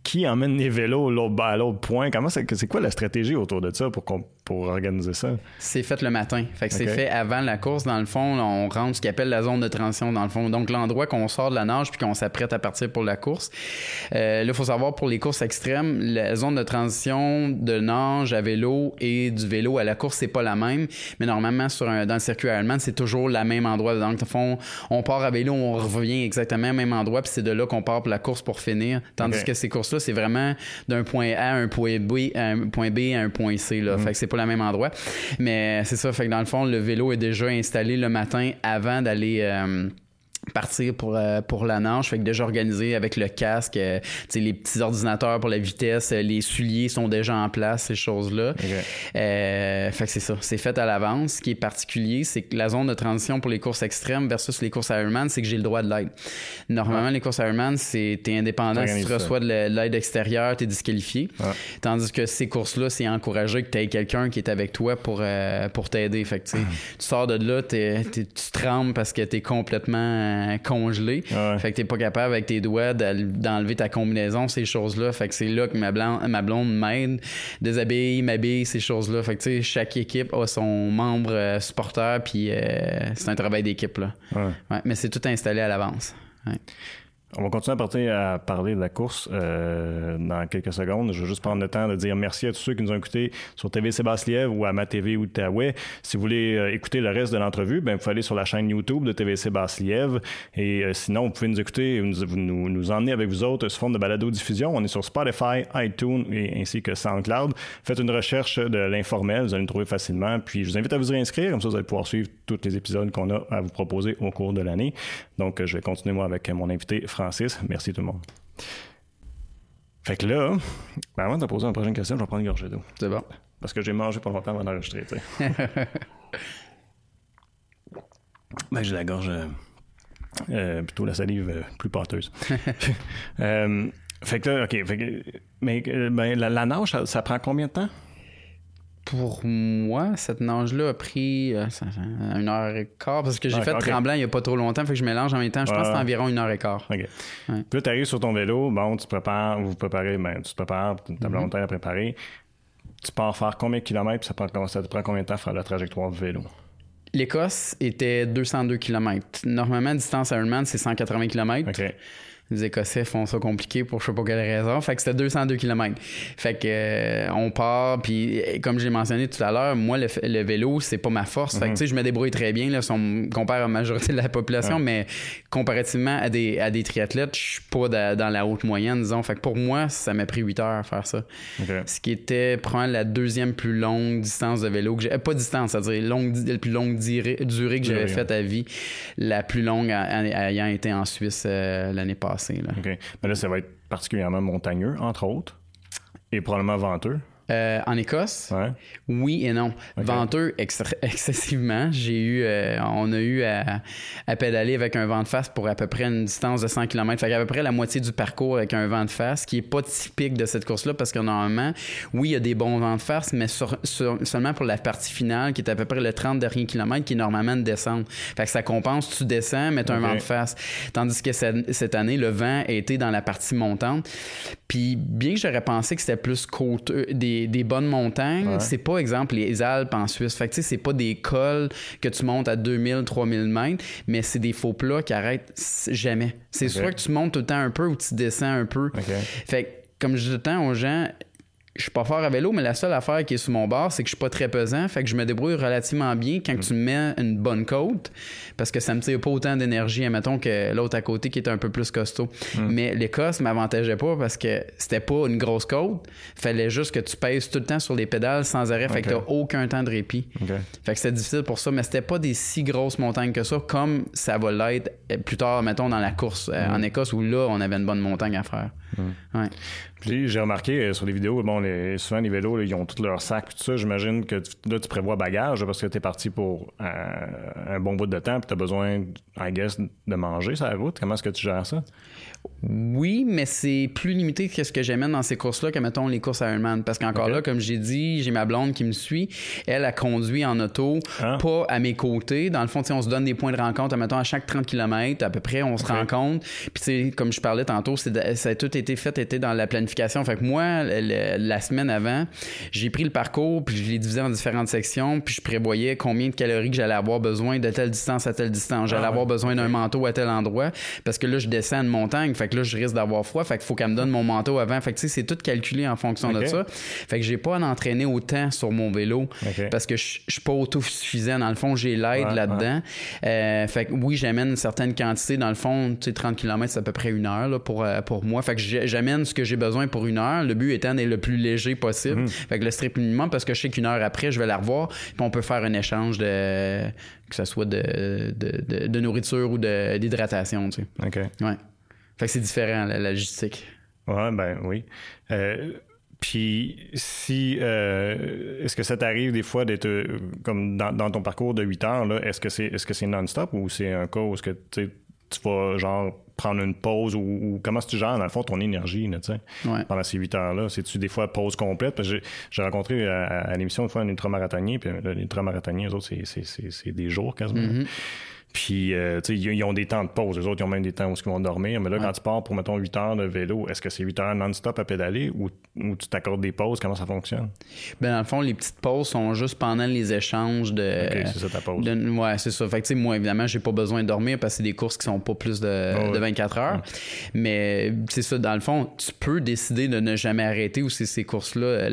Qui emmène les vélos à l'autre point? Comment c'est quoi la stratégie autour de ça pour, pour organiser ça? C'est fait le matin. Fait que c'est fait avant la course. Dans le fond, on rentre ce qu'on appelle la zone de transition, dans le fond. Donc, l'endroit qu'on sort de la nage puis qu'on s'apprête à partir pour la course. Euh, là, il faut savoir, pour les courses extrêmes, la zone de transition de nage à vélo et du vélo à la course, c'est pas la même. Mais normalement, sur dans le circuit allemand, c'est toujours la même endroit. Donc, fond, on part à vélo, on revient exactement au même endroit, puis c'est de là qu'on part pour la course pour finir. Tandis que ces courses-là, c'est vraiment d'un point A à un point B, à un point B à un point C. Là. Mhm. Fait que c'est pas le même endroit. Mais c'est ça. Fait que dans le fond, le vélo est déjà installé le matin avant d'aller. Euh, partir pour, euh, pour la nage. Fait que déjà organisé avec le casque, euh, les petits ordinateurs pour la vitesse, euh, les souliers sont déjà en place, ces choses-là. fait que c'est ça. C'est fait à l'avance. Ce qui est particulier, c'est que la zone de transition pour les courses extrêmes versus les courses Ironman, c'est que j'ai le droit de l'aide. Normalement, les courses Ironman, c'est t'es indépendant. Si tu reçois de l'aide extérieure, t'es disqualifié. Tandis que ces courses-là, c'est encouragé que tu quelqu'un qui est avec toi pour, pour t'aider. Fait que tu sors de là, tu trembles parce que t'es complètement congelé. Fait que t'es pas capable avec tes doigts d'enlever ta combinaison, ces choses-là. Fait que c'est là que ma, ma blonde m'aide, déshabille, m'habille, ces choses-là. Fait que tu sais, chaque équipe a son membre euh, supporter, puis euh, c'est un travail d'équipe là. mais c'est tout installé à l'avance. On va continuer à, partir à parler de la course euh, dans quelques secondes. Je vais juste prendre le temps de dire merci à tous ceux qui nous ont écoutés sur TV Sébastien ou à ma TV ou Taouais. Si vous voulez euh, écouter le reste de l'entrevue, ben, vous pouvez aller sur la chaîne YouTube de TV Sébastien. Et euh, sinon, vous pouvez nous écouter, nous, nous emmener avec vous autres sous forme de balado-diffusion. On est sur Spotify, iTunes et ainsi que SoundCloud. Faites une recherche de l'informel, vous allez nous trouver facilement. Puis je vous invite à vous réinscrire, comme ça vous allez pouvoir suivre tous les épisodes qu'on a à vous proposer au cours de l'année. Donc, je vais continuer moi avec mon invité François Merci tout le monde. Fait que là, ben avant de poser une prochaine question, je vais prendre une gorgée d'eau. C'est bon. Parce que j'ai mangé pas longtemps avant d'enregistrer, tu sais. ben, j'ai la gorge euh, euh, plutôt la salive euh, plus pâteuse. fait que là, OK. Fait que, mais ben, la, la nage, ça, prend combien de temps? Pour moi, cette nage-là a pris euh, une heure et quart parce que j'ai fait tremblant il n'y a pas trop longtemps, fait que je mélange en même temps. Je pense que c'est environ une heure et quart. OK. Puis là, tu arrives sur ton vélo, bon, tu prépares, vous préparez, ben, tu te prépares, tu as longtemps à préparer. Tu pars faire combien de kilomètres, ça, prend, ça te prend combien de temps faire la trajectoire de vélo? L'Écosse était 202 km. Normalement, distance Ironman, c'est 180 km. Les Écossais font ça compliqué pour je sais pas quelle raison. Fait que c'était 202 km. Fait que euh, on part, puis euh, comme j'ai mentionné tout à l'heure, moi, le, vélo, c'est pas ma force. Fait que mhm. tu sais, je me débrouille très bien, là, si on compare à la majorité de la population, mais comparativement à des, à des triathlètes, je suis pas dans la haute moyenne, disons. Fait que pour moi, ça m'a pris 8 heures à faire ça. Ce qui était probablement la deuxième plus longue distance de vélo que j'ai. Euh, pas distance, c'est-à-dire longue, la plus longue durée, que j'avais faite à vie. La plus longue ayant été en Suisse l'année passée. OK. Mais là, ça va être particulièrement montagneux, entre autres, et probablement venteux. Euh, en Écosse, oui et non. Venteux excessivement. J'ai eu, euh, on a eu à, pédaler avec un vent de face pour à peu près une distance de 100 km. Fait qu'à peu près la moitié du parcours avec un vent de face, qui est pas typique de cette course-là, parce que normalement, oui, il y a des bons vents de face, mais seulement pour la partie finale, qui est à peu près le 30 derniers kilomètres, qui est normalement une descente. Fait que ça compense, tu descends, mais tu un vent de face. Tandis que cette, année, le vent a été dans la partie montante. Puis bien que j'aurais pensé que c'était plus côte, des des, bonnes montagnes, c'est pas, exemple, les Alpes en Suisse. Fait que, c'est pas des cols que tu montes à 2000, 3000 mètres, mais c'est des faux plats qui arrêtent jamais. C'est soit que tu montes tout le temps un peu ou tu descends un peu. Fait que, comme je dis tout le temps aux gens, je suis pas fort à vélo, mais la seule affaire qui est sur mon bord, c'est que je suis pas très pesant. Fait que je me débrouille relativement bien quand tu me mets une bonne côte, parce que ça me tire pas autant d'énergie, admettons, que l'autre à côté qui est un peu plus costaud. Hmm. Mais l'Écosse m'avantageait pas parce que c'était pas une grosse côte. Fallait juste que tu pèses tout le temps sur les pédales sans arrêt. Fait que t'as aucun temps de répit. Fait que c'était difficile pour ça, mais c'était pas des si grosses montagnes que ça, comme ça va l'être plus tard, mettons, dans la course euh, en hmm. Écosse où là, on avait une bonne montagne à faire. Hmm. Ouais. Puis j'ai remarqué euh, sur les vidéos, bon, les, souvent les vélos, ils ont tous leurs sacs, tout ça. J'imagine que là, tu prévois bagage parce que tu es parti pour euh, un bon bout de temps, puis tu as besoin, I guess, de manger sur la route. Comment est-ce que tu gères ça? Oui, mais c'est plus limité que ce que j'aime dans ces courses-là que, mettons, les courses Ironman. Parce qu'encore là, comme j'ai dit, j'ai ma blonde qui me suit. Elle a conduit en auto, ah. pas à mes côtés. Dans le fond, on se donne des points de rencontre, mettons, à chaque 30 km, à peu près, on se rencontre. Puis, comme je parlais tantôt, ça a tout été fait, était dans la planification. Fait que moi, la semaine avant, j'ai pris le parcours, puis je l'ai divisé en différentes sections, puis je prévoyais combien de calories que j'allais avoir besoin de telle distance à telle distance. J'allais ah avoir besoin d'un manteau à tel endroit. Parce que là, je descends une montagne fait que là, je risque d'avoir froid. Fait qu'il faut qu'elle me donne mon manteau avant. Fait que tu sais, c'est tout calculé en fonction de ça. Fait que j'ai pas à entraîner autant sur mon vélo parce que je suis pas autosuffisant. Dans le fond, j'ai l'aide là-dedans. Euh, fait que oui, j'amène une certaine quantité. Dans le fond, tu sais, 30 km, c'est à peu près une heure là, pour, euh, pour moi. Fait que j'amène ce que j'ai besoin pour une heure. Le but étant d'être le plus léger possible. Mhm. Fait que le strip minimum parce que je sais qu'une heure après, je vais la revoir. Puis on peut faire un échange de que ce soit de, de, de, nourriture ou d'hydratation, tu sais. OK. Ouais. Fait que c'est différent, la, logistique. Ouais, ben oui. Euh, puis si euh, est-ce que ça t'arrive des fois d'être euh, comme dans, ton parcours de 8 heures, là, est-ce que c'est est-ce que c'est non-stop ou c'est un cas où est-ce que tu vas genre prendre une pause ou, comment est-ce que tu gères dans le fond ton énergie là, ouais. pendant ces 8 heures-là? C'est-tu des fois pause complète? Parce que j'ai rencontré à, l'émission une fois un ultramarathonien, puis les ultramarathoniens, eux autres, c'est des jours quasiment. Mm-hmm. Puis, euh, tu sais, ils ont des temps de pause. Les autres, ils ont même des temps où ils vont dormir. Mais là, quand tu pars pour, mettons, 8 heures de vélo, est-ce que c'est 8 heures non-stop à pédaler ou, tu t'accordes des pauses? Comment ça fonctionne? Ben, dans le fond, les petites pauses sont juste pendant les échanges de. OK, c'est ça ta pause. ouais, c'est ça. Fait que, tu sais, moi, évidemment, j'ai pas besoin de dormir parce que c'est des courses qui sont pas plus de, 24 heures. Mais, c'est ça, dans le fond, tu peux décider de ne jamais arrêter ou c'est ces courses-là.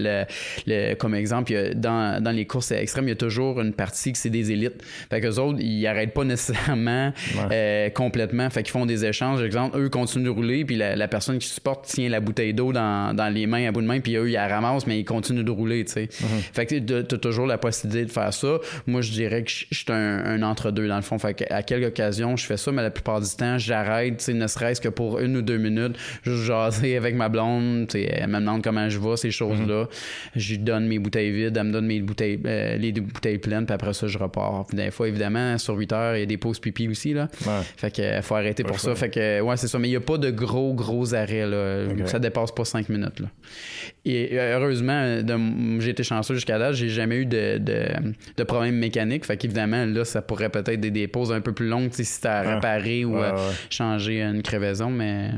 Le, comme exemple, dans, dans les courses extrêmes, il y a toujours une partie que c'est des élites. Fait qu'eux autres, ils arrêtent pas nécessairement euh, complètement. Fait qu'ils font des échanges. Par exemple, eux continuent de rouler, puis la, personne qui supporte tient la bouteille d'eau dans, les mains à bout de main, puis eux, ils la ramassent, mais ils continuent de rouler, tu sais. Mm-hmm. Fait que t'as toujours la possibilité de faire ça. Moi, je dirais que je suis un, entre-deux, dans le fond. Fait à quelques occasions, je fais ça, mais la plupart du temps, j'arrête, tu sais, ne serait-ce que pour une ou deux minutes, juste jaser avec ma blonde, tu sais, elle me demande comment je vais, ces choses-là. Mm-hmm. Je lui donne mes bouteilles vides, elle me donne mes bouteilles, euh, les bouteilles pleines, puis après ça, je repars. Puis des fois, évidemment, sur 8 heures, il y a des pauses pipi aussi. Là. Fait que euh, faut arrêter pour ça. Fait que ouais, c'est ça. Mais il n'y a pas de gros, gros arrêts. Là. Ça dépasse pas cinq minutes. Là. Et euh, heureusement, j'ai été chanceux jusqu'à là. J'ai jamais eu de, de, de problème mécanique. Fait qu'évidemment, là, ça pourrait peut-être être des, pauses un peu plus longues si tu as réparé ou euh, changer une crevaison. Mais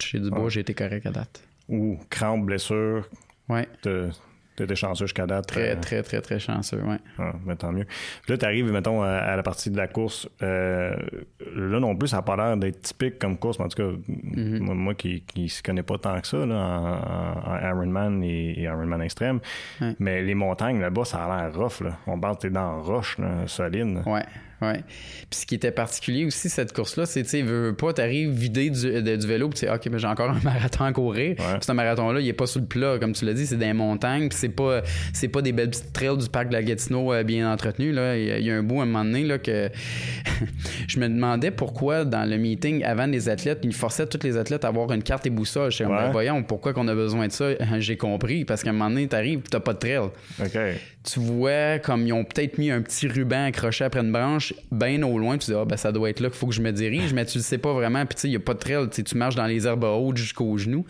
chez du bois, j'ai été correct à date. Ou crampe, blessure. Ouais. Étais chanceux jusqu'à date. Très, très, très, très chanceux, oui. Ah, mais tant mieux. Puis là, tu arrives, mettons, à, la partie de la course. là non plus, ça n'a pas l'air d'être typique comme course. Mais en tout cas, mm-hmm. moi, qui ne se connais pas tant que ça là, en, Ironman et, Ironman extrême. Mais les montagnes là-bas, ça a l'air rough. Là. On parle, t'es dans roche, là, solide. Ouais. Ouais. Puis ce qui était particulier aussi, cette course-là, c'est, tu sais, veux pas, t'arrives vidé du, du vélo, puis tu sais, OK, mais j'ai encore un marathon à courir. Ouais. ce marathon-là, il est pas sous le plat, comme tu l'as dit, c'est des montagnes, puis c'est pas, c'est pas des belles petites trails du parc de la Gatineau euh, bien entretenues, là. Il y, a un bout, à un moment donné, là, que je me demandais pourquoi, dans le meeting, avant les athlètes, ils forçaient tous les athlètes à avoir une carte et boussole. Je suis ben, voyons, pourquoi qu'on a besoin de ça? J'ai compris, parce qu'à un moment donné, t'arrives, t'as pas de trail. OK. Tu vois, comme ils ont peut-être mis un petit ruban accroché après une branche, bien au loin, tu dis, ah, ben, ça doit être là qu'il faut que je me dirige, mais tu le sais pas vraiment. Puis, tu sais, il n'y a pas de trail, tu marches dans les herbes hautes jusqu'aux genoux.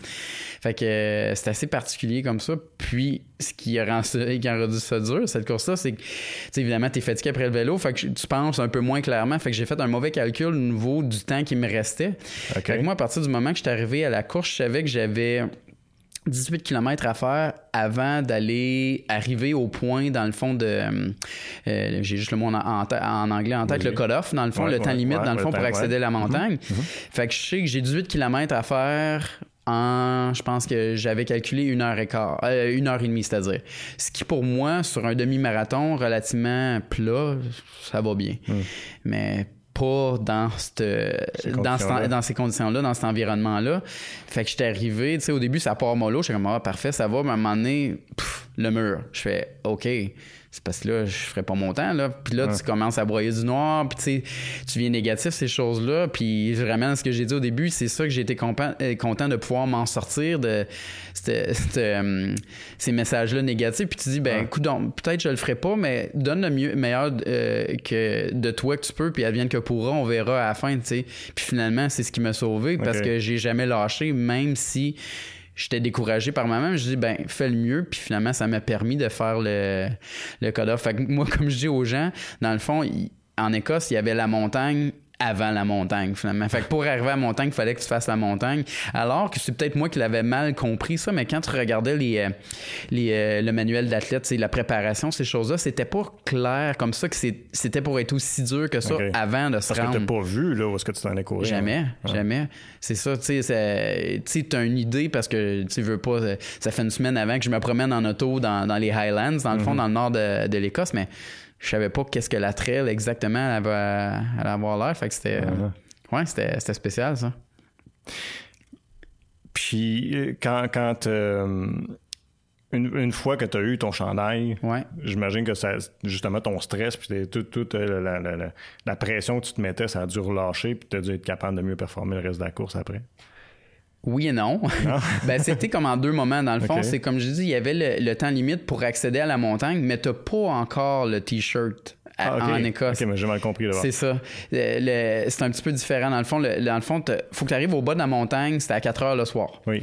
Fait que euh, c'est assez particulier comme ça. Puis, ce qui a rendu, qui a rendu ça dur, cette course-là, c'est que, tu sais, évidemment, tu es fatigué après le vélo, fait que tu penses un peu moins clairement. Fait que j'ai fait un mauvais calcul au niveau du temps qui me restait. Fait que moi, à partir du moment que je suis arrivé à la course, je savais que j'avais 18 km à faire avant d'aller arriver au point, dans le fond, de. Euh, euh, j'ai juste le mot en, anglais en tête, le cut-off, dans le fond, le temps limite, dans le fond, pour accéder à la montagne. Mhm, mhm. Fait que je sais que j'ai 18 km à faire en, je pense que j'avais calculé une heure et quart, euh, une heure et demie, c'est-à-dire. Ce qui, pour moi, sur un demi-marathon relativement plat, ça va bien. Mhm. Mais pas dans cette, dans, dans, ces conditions-là, dans cet environnement-là. Fait que j'étais arrivé, tu sais, au début, ça part mollo. J'étais comme, ah, parfait, ça va. Mais à un moment donné, le mur. Je fais, OK c'est parce que là, je ferais pas mon temps, là. Puis là, tu commences à broyer du noir, puis tu viens négatif, ces choses-là. Puis je ramène ce que j'ai dit au début, c'est ça que j'ai été euh, content de pouvoir m'en sortir de euh, ces messages-là négatifs. Puis tu dis, ben, écoute, peut-être je le ferai pas, mais donne le mieux, meilleur euh, que de toi que tu peux, puis advienne que pourra, on verra à la fin, sais. Puis finalement, c'est ce qui m'a sauvé parce que j'ai jamais lâché, même si j'étais découragé par moi-même. Je dis, ben, fais le mieux. Puis finalement, ça m'a permis de faire le, le code Fait que moi, comme je dis aux gens, dans le fond, en Écosse, il y avait la montagne avant la montagne, finalement. Fait que pour arriver à la montagne, il fallait que tu fasses la montagne. Alors que c'est peut-être moi qui l'avais mal compris, ça, mais quand tu regardais les, euh, les, euh, le manuel d'athlète, la préparation, ces choses-là, c'était pas clair comme ça que c'était pour être aussi dur que ça avant de se Parce rendre. que t'as pas vu, là, où est-ce que tu t'en es couru. Jamais, jamais. C'est ça, tu sais, tu as une idée parce que tu veux pas. Ça fait une semaine avant que je me promène en auto dans, dans les Highlands, dans le fond, mm-hmm. dans le nord de, de l'Écosse, mais je savais pas qu'est-ce que la trail exactement allait, avoir l'air. Fait que c'était. Uh-huh. Ouais, c'était, spécial, ça. Puis, euh, quand. quand euh, une, fois que tu as eu ton chandail, j'imagine que ça, justement ton stress, puis toute euh, la, pression que tu te mettais, ça a dû relâcher, puis tu as dû être capable de mieux performer le reste de la course après. Oui et non. ben, c'était comme en deux moments, dans le fond. C'est comme je dis, il y avait le, temps limite pour accéder à la montagne, mais tu pas encore le T-shirt. Ah, en Écosse. Ok, mais j'ai mal compris. C'est ça. c'est un petit peu différent. Dans le fond, le, dans le fond, faut que tu arrives au bas de la montagne, c'était à 4 heures le soir. Oui.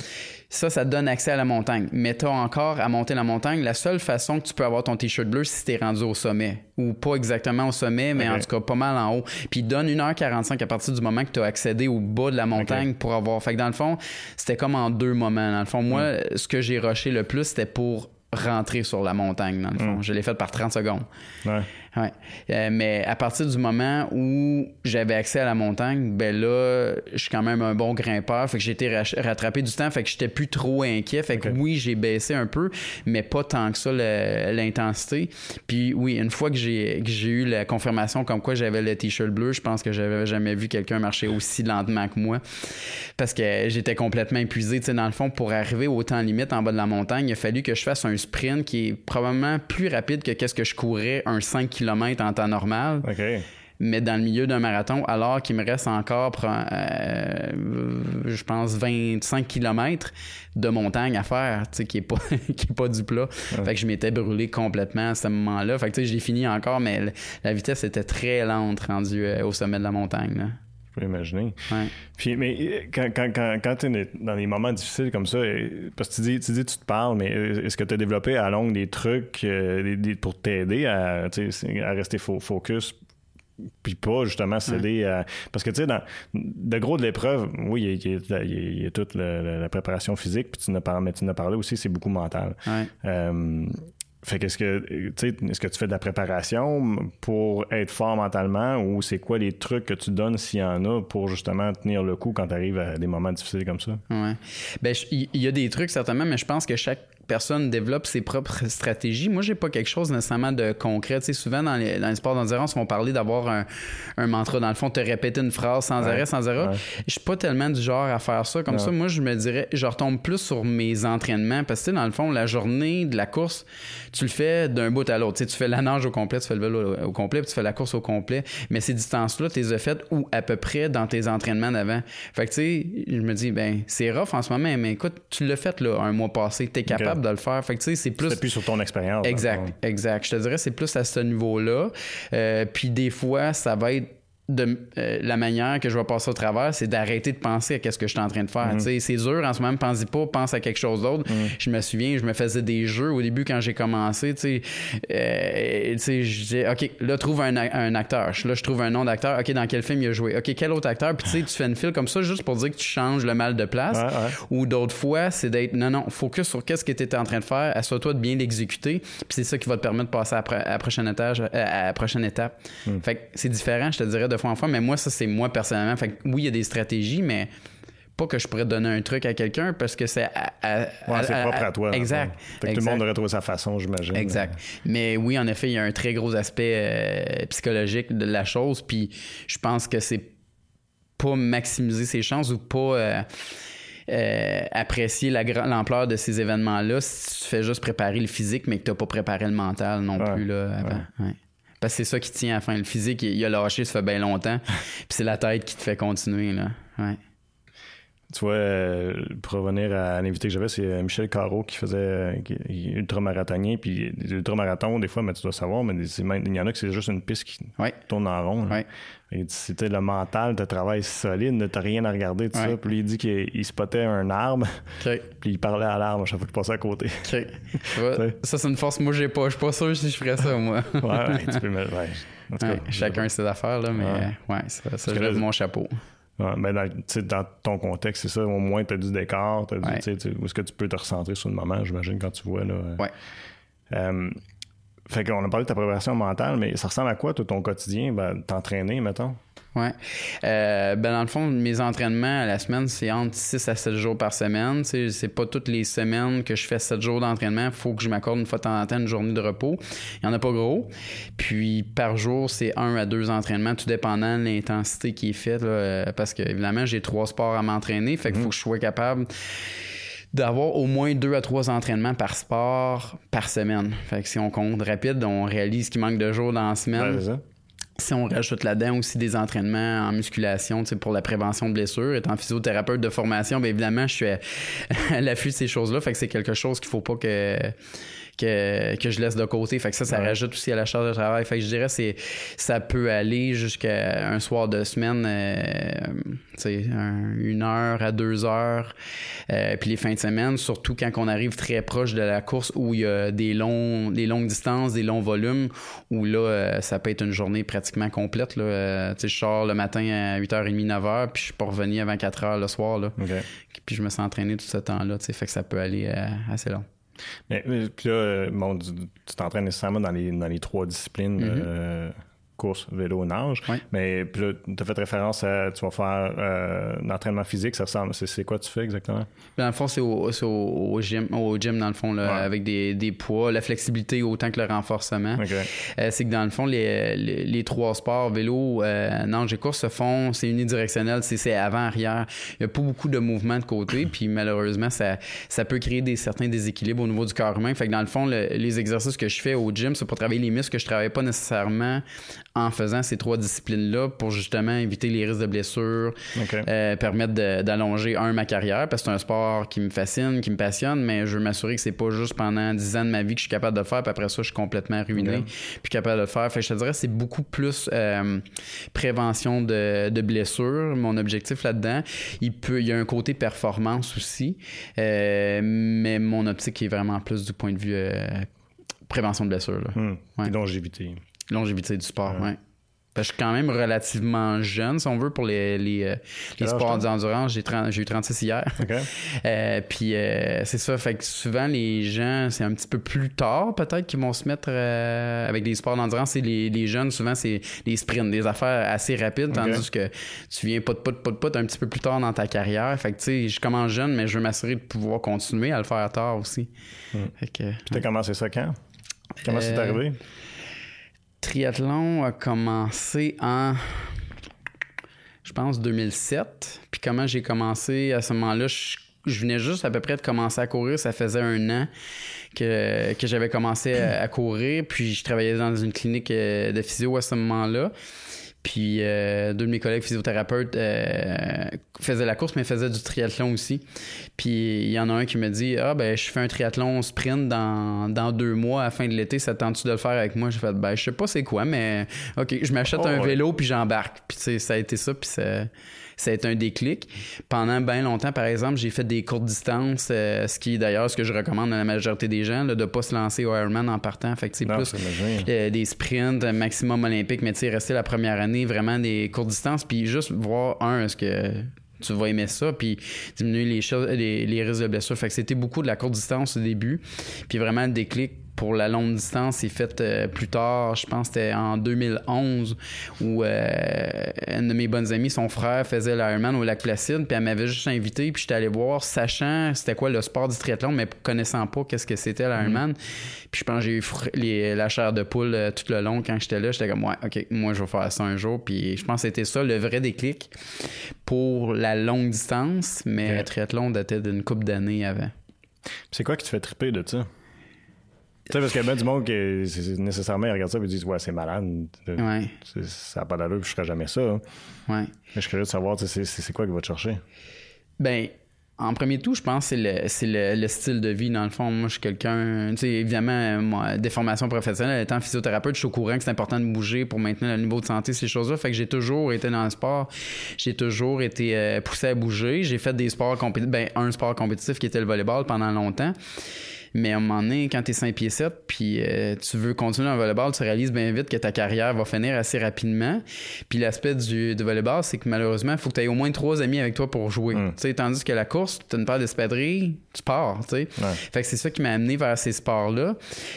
Ça, ça te donne accès à la montagne. Mais tu encore à monter la montagne. La seule façon que tu peux avoir ton t-shirt bleu, c'est si tu es rendu au sommet. Ou pas exactement au sommet, mais en tout cas pas mal en haut. Puis il donne 1h45 à partir du moment que tu as accédé au bas de la montagne pour avoir. Fait que dans le fond, c'était comme en deux moments. Dans le fond, moi, hmm. ce que j'ai rushé le plus, c'était pour rentrer sur la montagne, dans le fond. Hmm. Je l'ai fait par 30 secondes. Ouais. Ouais. Euh, mais à partir du moment où j'avais accès à la montagne, ben là, je suis quand même un bon grimpeur. Fait que j'ai été rattrapé du temps. Fait que j'étais plus trop inquiet. Fait que oui, j'ai baissé un peu, mais pas tant que ça l'intensité. Puis oui, une fois que j'ai eu la confirmation comme quoi j'avais le t-shirt bleu, je pense que j'avais jamais vu quelqu'un marcher aussi lentement que moi. Parce que j'étais complètement épuisé. Tu sais, dans le fond, pour arriver au temps limite en bas de la montagne, il a fallu que je fasse un sprint qui est probablement plus rapide que qu'est-ce que je courais un 5 km en temps normal. Mais dans le milieu d'un marathon, alors qu'il me reste encore, euh, je pense, 25 km de montagne à faire, qui n'est pas, qui est pas du plat. Fait que je m'étais brûlé complètement à ce moment-là. Fait que j'ai fini encore, mais la vitesse était très lente rendue euh, au sommet de la montagne. Je peux imaginer. Puis, mais euh, quand, quand, quand, quand tu es dans des moments difficiles comme ça, euh, parce que tu dis, tu dis tu te parles, mais euh, est-ce que tu as développé à longue des trucs pour t'aider à, à rester focus puis pas justement céder à... Parce que, tu sais, dans de gros de l'épreuve, oui, il y, a, toute la, préparation physique, puis tu n'as parlé, mais tu n'as parlé aussi, c'est beaucoup mental. Euh, fait qu'est-ce que est-ce que tu fais de la préparation pour être fort mentalement ou c'est quoi les trucs que tu donnes s'il y en a pour justement tenir le coup quand tu arrives à des moments difficiles comme ça? Ouais. Ben il y, a des trucs certainement, mais je pense que chaque personne développe ses propres stratégies. Moi, j'ai pas quelque chose nécessairement de concret. Tu sais, souvent dans les, dans les sports d'endurance, on parlait d'avoir un, un, mantra. Dans le fond, te répéter une phrase sans arrêt, sans arrêt. Je suis pas tellement du genre à faire ça. Comme ça, moi, je me dirais, je retombe plus sur mes entraînements. Parce que, dans le fond, la journée de la course, tu le fais d'un bout à l'autre. Tu, sais, tu fais la nage au complet, tu fais le vélo au complet, puis tu fais la course au complet. Mais ces distances-là, tu les as faites ou à peu près dans tes entraînements d'avant? Fait que, tu sais, je me dis, ben, c'est rough en ce moment, mais écoute, tu l'as fait là, un mois passé. Tu es capable de le faire. Fait que, tu sais, c'est plus. C'est plus sur ton expérience. Exact, exact. Je te dirais, c'est plus à ce niveau-là. Euh, puis des fois, ça va être de euh, la manière que je vais passer au travers, c'est d'arrêter de penser à qu'est-ce que je suis en train de faire. Mm. C'est dur en ce moment, pense pas, pense à quelque chose d'autre. Mm. Je me souviens, je me faisais des jeux au début quand j'ai commencé. Tu euh, je disais, OK, là, trouve un, acteur. Là, je trouve un nom d'acteur. OK, dans quel film il a joué? OK, quel autre acteur? Puis tu sais, tu fais une file comme ça juste pour dire que tu changes le mal de place. Ou d'autres fois, c'est d'être, non, non, focus sur qu'est-ce que tu étais en train de faire, assure-toi de bien l'exécuter. Puis c'est ça qui va te permettre de passer à, la prochaine, étage, à la prochaine étape. Mm. Fait que c'est différent, je te dirais, de fois en fois, mais moi, ça, c'est moi personnellement. Fait oui, il y a des stratégies, mais pas que je pourrais donner un truc à quelqu'un parce que c'est c'est propre à, toi. Exact. tout le monde aurait trouvé sa façon, j'imagine. Exact. Mais oui, en effet, il y a un très gros aspect euh, psychologique de la chose. Puis je pense que c'est pas maximiser ses chances ou pas euh, euh, apprécier l'ampleur de ces événements-là si tu fais juste préparer le physique, mais que tu n'as pas préparé le mental non plus là, avant. Parce que c'est ça qui tient à la fin. Le physique, il, a lâché, ça fait bien longtemps. Puis c'est la tête qui te fait continuer. Là. Ouais. Tu vois, euh, pour revenir à l'invité que j'avais, c'est euh, Michel Caro qui faisait euh, qui est ultramarathonien. Puis les ultramarathons, des fois, mais tu dois savoir, mais il y en a que c'est juste une piste qui tourne en rond. Ouais. C'était le mental, de travail solide, t'as rien à regarder, tout ça. Puis lui, il dit qu'il spottait un arbre, puis il parlait à l'arbre à chaque fois qu'il passait à côté. ça, c'est une force. Moi, j'ai pas. Je suis pas sûr si je ferais ça, moi. ouais, tu peux mettre. chacun ses affaires, là, mais ouais, ça, ça je lève mon chapeau. Ouais, mais dans, dans, ton contexte, c'est ça, au moins tu as du décor, où est-ce que tu peux te recentrer sur le moment, j'imagine, quand tu vois. Là, euh, ouais. Euh, fait qu'on a parlé de ta préparation mentale, mais ça ressemble à quoi, tout ton quotidien, ben, t'entraîner, mettons? Oui. Euh, ben dans le fond, mes entraînements à la semaine, c'est entre 6 à 7 jours par semaine. C'est pas toutes les semaines que je fais 7 jours d'entraînement. Il faut que je m'accorde une fois de temps en temps une journée de repos. Il n'y en a pas gros. Puis par jour, c'est 1 à 2 entraînements, tout dépendant de l'intensité qui est faite. Euh, parce que évidemment, j'ai trois sports à m'entraîner. Fait qu'il faut mhm. que je sois capable d'avoir au moins deux à trois entraînements par sport par semaine. Fait que si on compte rapide, on réalise qu'il manque de jours dans la semaine si on rajoute là-dedans aussi des entraînements en musculation pour la prévention de blessures, étant physiothérapeute de formation, bien évidemment, je suis à, l'affût de ces choses-là. Fait que c'est quelque chose qu'il faut pas que que, je laisse de côté. Fait que ça, ça rajoute aussi à la charge de travail. Fait que je dirais c'est ça peut aller jusqu'à un soir de semaine, euh, une heure à deux heures. Euh, puis les fins de semaine, surtout quand on arrive très proche de la course où il y a des longs, des longues distances, des longs volumes, où là, euh, ça peut être une journée pratiquement complète. Là. je sors le matin à 8h30, 9h, puis je suis pas revenu avant 4h le soir. Là. Puis je me suis entraîné tout ce temps-là. Fait que ça peut aller assez long. Mais, puis là, bon, tu t'entraînes nécessairement dans les, dans les trois disciplines. Mm-hmm. euh, course, vélo, nage. Mais puis tu as fait référence à tu vas faire euh, l'entraînement physique, ça ressemble. C'est, quoi tu fais exactement? Dans le fond, c'est au, au, gym, au gym, dans le fond, là, avec des, des, poids, la flexibilité autant que le renforcement. Euh, c'est que dans le fond, les, les, trois sports, vélo, euh, nage et course se font, c'est unidirectionnel, c'est, c'est avant-arrière. Il n'y a pas beaucoup de mouvements de côté, puis malheureusement, ça, ça peut créer des certains déséquilibres au niveau du corps humain. Fait que dans le fond, les exercices que je fais au gym, c'est pour travailler les muscles que je travaille pas nécessairement en faisant ces trois disciplines-là pour justement éviter les risques de blessures, euh, permettre d'allonger, un, ma carrière, parce que c'est un sport qui me fascine, qui me passionne, mais je veux m'assurer que c'est pas juste pendant dix ans de ma vie que je suis capable de le faire, puis après ça, je suis complètement ruiné, puis capable de le faire. Fait je te dirais, c'est beaucoup plus euh, prévention de, de, blessures, mon objectif là-dedans. Il peut, il y a un côté performance aussi, euh, mais mon optique est vraiment plus du point de vue prévention de blessures. Hmm. longévité longévité du sport, oui. je suis quand même relativement jeune, si on veut, pour les, les, euh, sports d'endurance. J'ai, j'ai eu 36 hier. Euh, puis euh, c'est ça, fait que souvent les gens, c'est un petit peu plus tard peut-être qu'ils vont se mettre avec des sports d'endurance. Et les, les jeunes, souvent, c'est des sprints, des affaires assez rapides, tandis que tu viens pas de pas de pas de pas un petit peu plus tard dans ta carrière. Fait que tu sais, je commence jeune, mais je veux m'assurer de pouvoir continuer à le faire tard aussi. Hmm. Fait que, tu as commencé ça quand? Comment c'est arrivé? Triathlon a commencé en, je pense, 2007. Puis comment j'ai commencé à ce moment-là, je, venais juste à peu près de commencer à courir. Ça faisait un an que, j'avais commencé à, courir. Puis je travaillais dans une clinique euh, de physio à ce moment-là. Puis euh, deux de mes collègues physiothérapeutes euh, faisaient la course, mais faisaient du triathlon aussi. Puis il y en a un qui me dit Ah, ben, je fais un triathlon sprint dans, dans deux mois à la fin de l'été, ça tente-tu de le faire avec moi J'ai fait Ben, je sais pas c'est quoi, mais OK, je m'achète oh, un vélo, puis j'embarque. Puis ça a été ça, puis ça ça a été un déclic. Pendant bien longtemps, par exemple, j'ai fait des courtes distances, euh, ce qui est d'ailleurs ce que je recommande à la majorité des gens, de ne pas se lancer au Ironman en partant. Fait que c'est plus euh, des sprints maximum olympique, mais tu sais, rester la première année vraiment des courtes distances, puis juste voir, un, est-ce que tu vas aimer ça, puis diminuer les, choses, les, les risques de blessure. Fait que c'était beaucoup de la courte distance au début, puis vraiment le déclic pour la longue distance, c'est fait euh, plus tard, je pense que c'était en 2011, où euh, une de mes bonnes amies, son frère, faisait l'Ironman au lac Placide, puis elle m'avait juste invité, puis j'étais allé voir, sachant c'était quoi le sport du triathlon, mais connaissant pas qu'est-ce que c'était l'Ironman. Mm-hmm. Puis je pense que j'ai eu la chair de poule euh, tout le long quand j'étais là. J'étais comme, ouais, OK, moi, je vais faire ça un jour. Puis je pense que c'était ça le vrai déclic pour la longue distance, mais le triathlon datait d'une couple d'années avant. C'est quoi qui te fait triper de ça? Tu sais, parce qu'il y a bien du monde qui, nécessairement, regarde ça et disent, ouais, c'est malade. Ouais. Ça n'a pas d'allure, puis je ferai jamais ça. Ouais. Mais je suis curieux de savoir, c'est quoi qui va te chercher? Ben, en premier tout, je pense que c'est le, style de vie. Dans le fond, moi, je suis quelqu'un, tu sais, évidemment, moi, des formations professionnelles, étant physiothérapeute, je suis au courant que c'est important de bouger pour maintenir le niveau de santé, ces choses-là. Fait que j'ai toujours été dans le sport. J'ai toujours été euh, poussé à bouger. J'ai fait des sports compétitifs, ben, un sport compétitif qui était le volleyball pendant longtemps. Mais à un moment donné, quand tu es 5 pieds 7 puis euh, tu veux continuer dans le volleyball, tu réalises bien vite que ta carrière va finir assez rapidement. Puis l'aspect du, du volleyball, c'est que malheureusement, il faut que tu aies au moins trois amis avec toi pour jouer. Mm. Tandis que la course, tu as une paire d'espadrilles, tu pars. Fait que c'est ça qui m'a amené vers ces sports-là.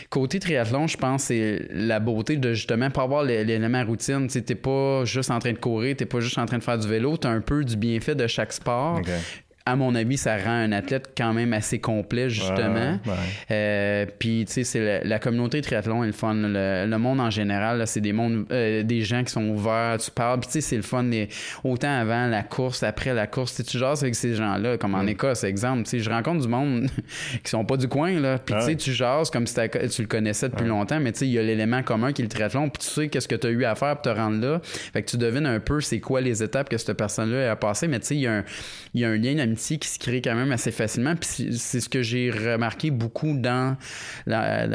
Côté triathlon, je pense c'est la beauté de justement pas avoir l'élément routine. Tu n'es pas juste en train de courir, tu pas juste en train de faire du vélo, tu as un peu du bienfait de chaque sport à mon avis, ça rend un athlète quand même assez complet, justement. Euh, puis, tu sais, c'est la, communauté triathlon est le fun. Le, monde en général, c'est des mondes, euh, des gens qui sont ouverts, tu parles. Puis, tu sais, c'est le fun. autant avant la course, après la course, tu jases avec ces gens-là, comme en mm. Écosse, exemple. Tu sais, je rencontre du monde qui sont pas du coin, là. Puis, tu sais, tu jases comme si tu le connaissais depuis longtemps, mais tu sais, il y a l'élément commun qui est le triathlon. Puis, tu sais qu'est-ce que tu as eu à faire pour te rendre là? Fait que tu devines un peu c'est quoi les étapes que cette personne-là a passées. Mais, tu sais, il y, a un, y a un lien qui se crée quand même assez facilement. Puis c'est ce que j'ai remarqué beaucoup dans la,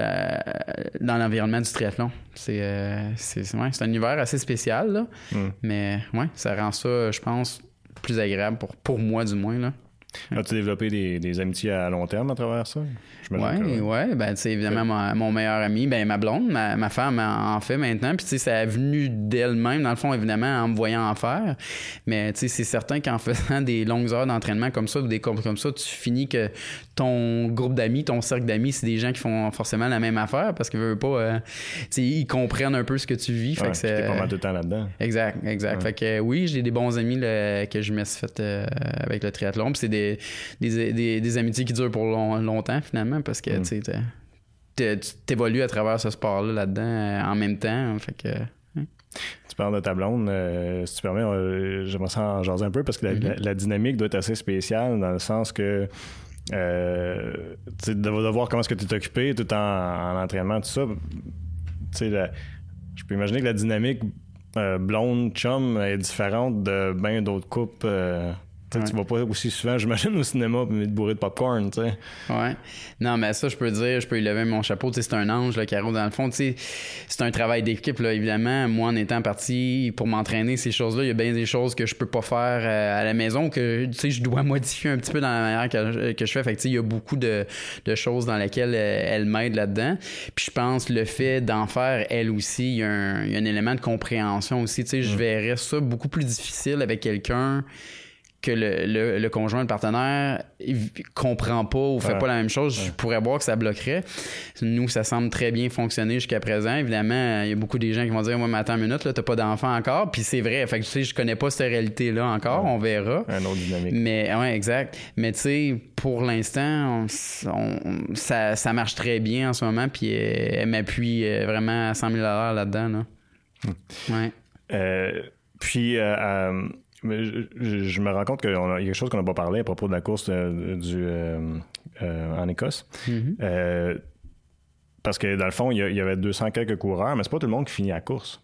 dans l'environnement du triathlon. C'est euh, c'est un univers assez spécial, là. Hmm. mais ouais, ça rend ça, je pense, plus agréable pour, pour moi du moins. Là. As-tu développé des, des, amitiés à long terme à travers ça? Oui, ouais, ben, c'est évidemment mon, meilleur ami, ben, ma blonde, ma, ma femme en fait maintenant. Puis, tu sais, ça est venu d'elle-même, dans le fond, évidemment, en me voyant en faire. Mais, tu sais, c'est certain qu'en faisant des longues heures d'entraînement comme ça ou des cours comme ça, tu finis que ton groupe d'amis, ton cercle d'amis, c'est des gens qui font forcément la même affaire parce qu'ils veulent pas, euh, ils comprennent un peu ce que tu vis. Fait que c'est. pas mal de temps là-dedans. Exact, exact. Fait que oui, j'ai des bons amis que je me suis fait euh, avec le triathlon. C'est des des, amitiés qui durent pour longtemps, finalement, parce que mm. tu t'évolues à travers ce sport-là là-dedans euh, en même temps. Fait que. Hein. Tu parles de ta blonde, euh, si tu permets, euh, j'aimerais ça en jaser un peu parce que mm-hmm. la, dynamique doit être assez spéciale dans le sens que euh, de, de, voir comment est-ce que tu es occupé tout en, entraînement, tout ça. je peux imaginer que la dynamique blonde chum est différente de bien d'autres couples Tu vas pas aussi souvent, j'imagine, au cinéma mais te bourrer de popcorn, tu sais. Ouais. Non, mais ça, je peux dire, je peux y lever mon chapeau. Tu sais, c'est un ange, le Caro, dans le fond. Tu sais, c'est un travail d'équipe, là, évidemment. Moi, en étant parti pour m'entraîner, ces choses-là, il y a bien des choses que je peux pas faire euh, à la maison, que, tu sais, je dois modifier un petit peu dans la manière que, que je fais. Fait que, tu sais, il y a beaucoup de, de choses dans lesquelles euh, elle m'aide là-dedans. Puis je pense le fait d'en faire, elle aussi, il y, a un, il y a un élément de compréhension aussi. Tu sais, je mm. verrais ça beaucoup plus difficile avec quelqu'un que le, le, conjoint, le partenaire, il comprend pas ou fait pas la même chose, je pourrais voir que ça bloquerait. Nous, ça semble très bien fonctionner jusqu'à présent. Évidemment, il y a beaucoup de gens qui vont dire, moi, mais attends une minute, là, t'as pas d'enfant encore. Puis c'est vrai. Fait que, tu sais, je connais pas cette réalité-là encore. On verra. Un autre dynamique. Mais, ouais, exact. Mais, tu sais, pour l'instant, ça, ça marche très bien en ce moment. Puis elle, m'appuie euh, vraiment à 100 000 là-dedans, là. Hmm. Ouais. Euh, puis, euh, mais je, me rends compte qu'il y a quelque chose qu'on n'a pas parlé à propos de la course euh, du, euh, euh, en Écosse. Mm-hmm. parce que dans le fond, il y, avait 200 quelques coureurs, mais c'est pas tout le monde qui finit la course.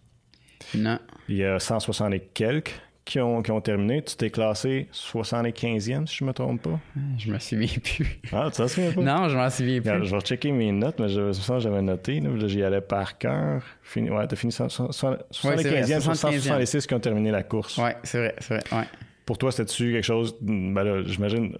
Non. Il y a 160 et quelques qui ont, qui ont terminé. Tu t'es classé 75e, si je me trompe pas. Je me souviens plus. Ah, tu t'en souviens pas? Non, je m'en souviens plus. je vais checker mes notes, mais je, ça, j'avais noté. J'y allais par cœur. Fini, ouais, t'as fini 75e sur 166 qui ont terminé la course. Ouais, c'est vrai, c'est vrai. Ouais. Pour toi, c'était-tu quelque chose. Ben là, j'imagine.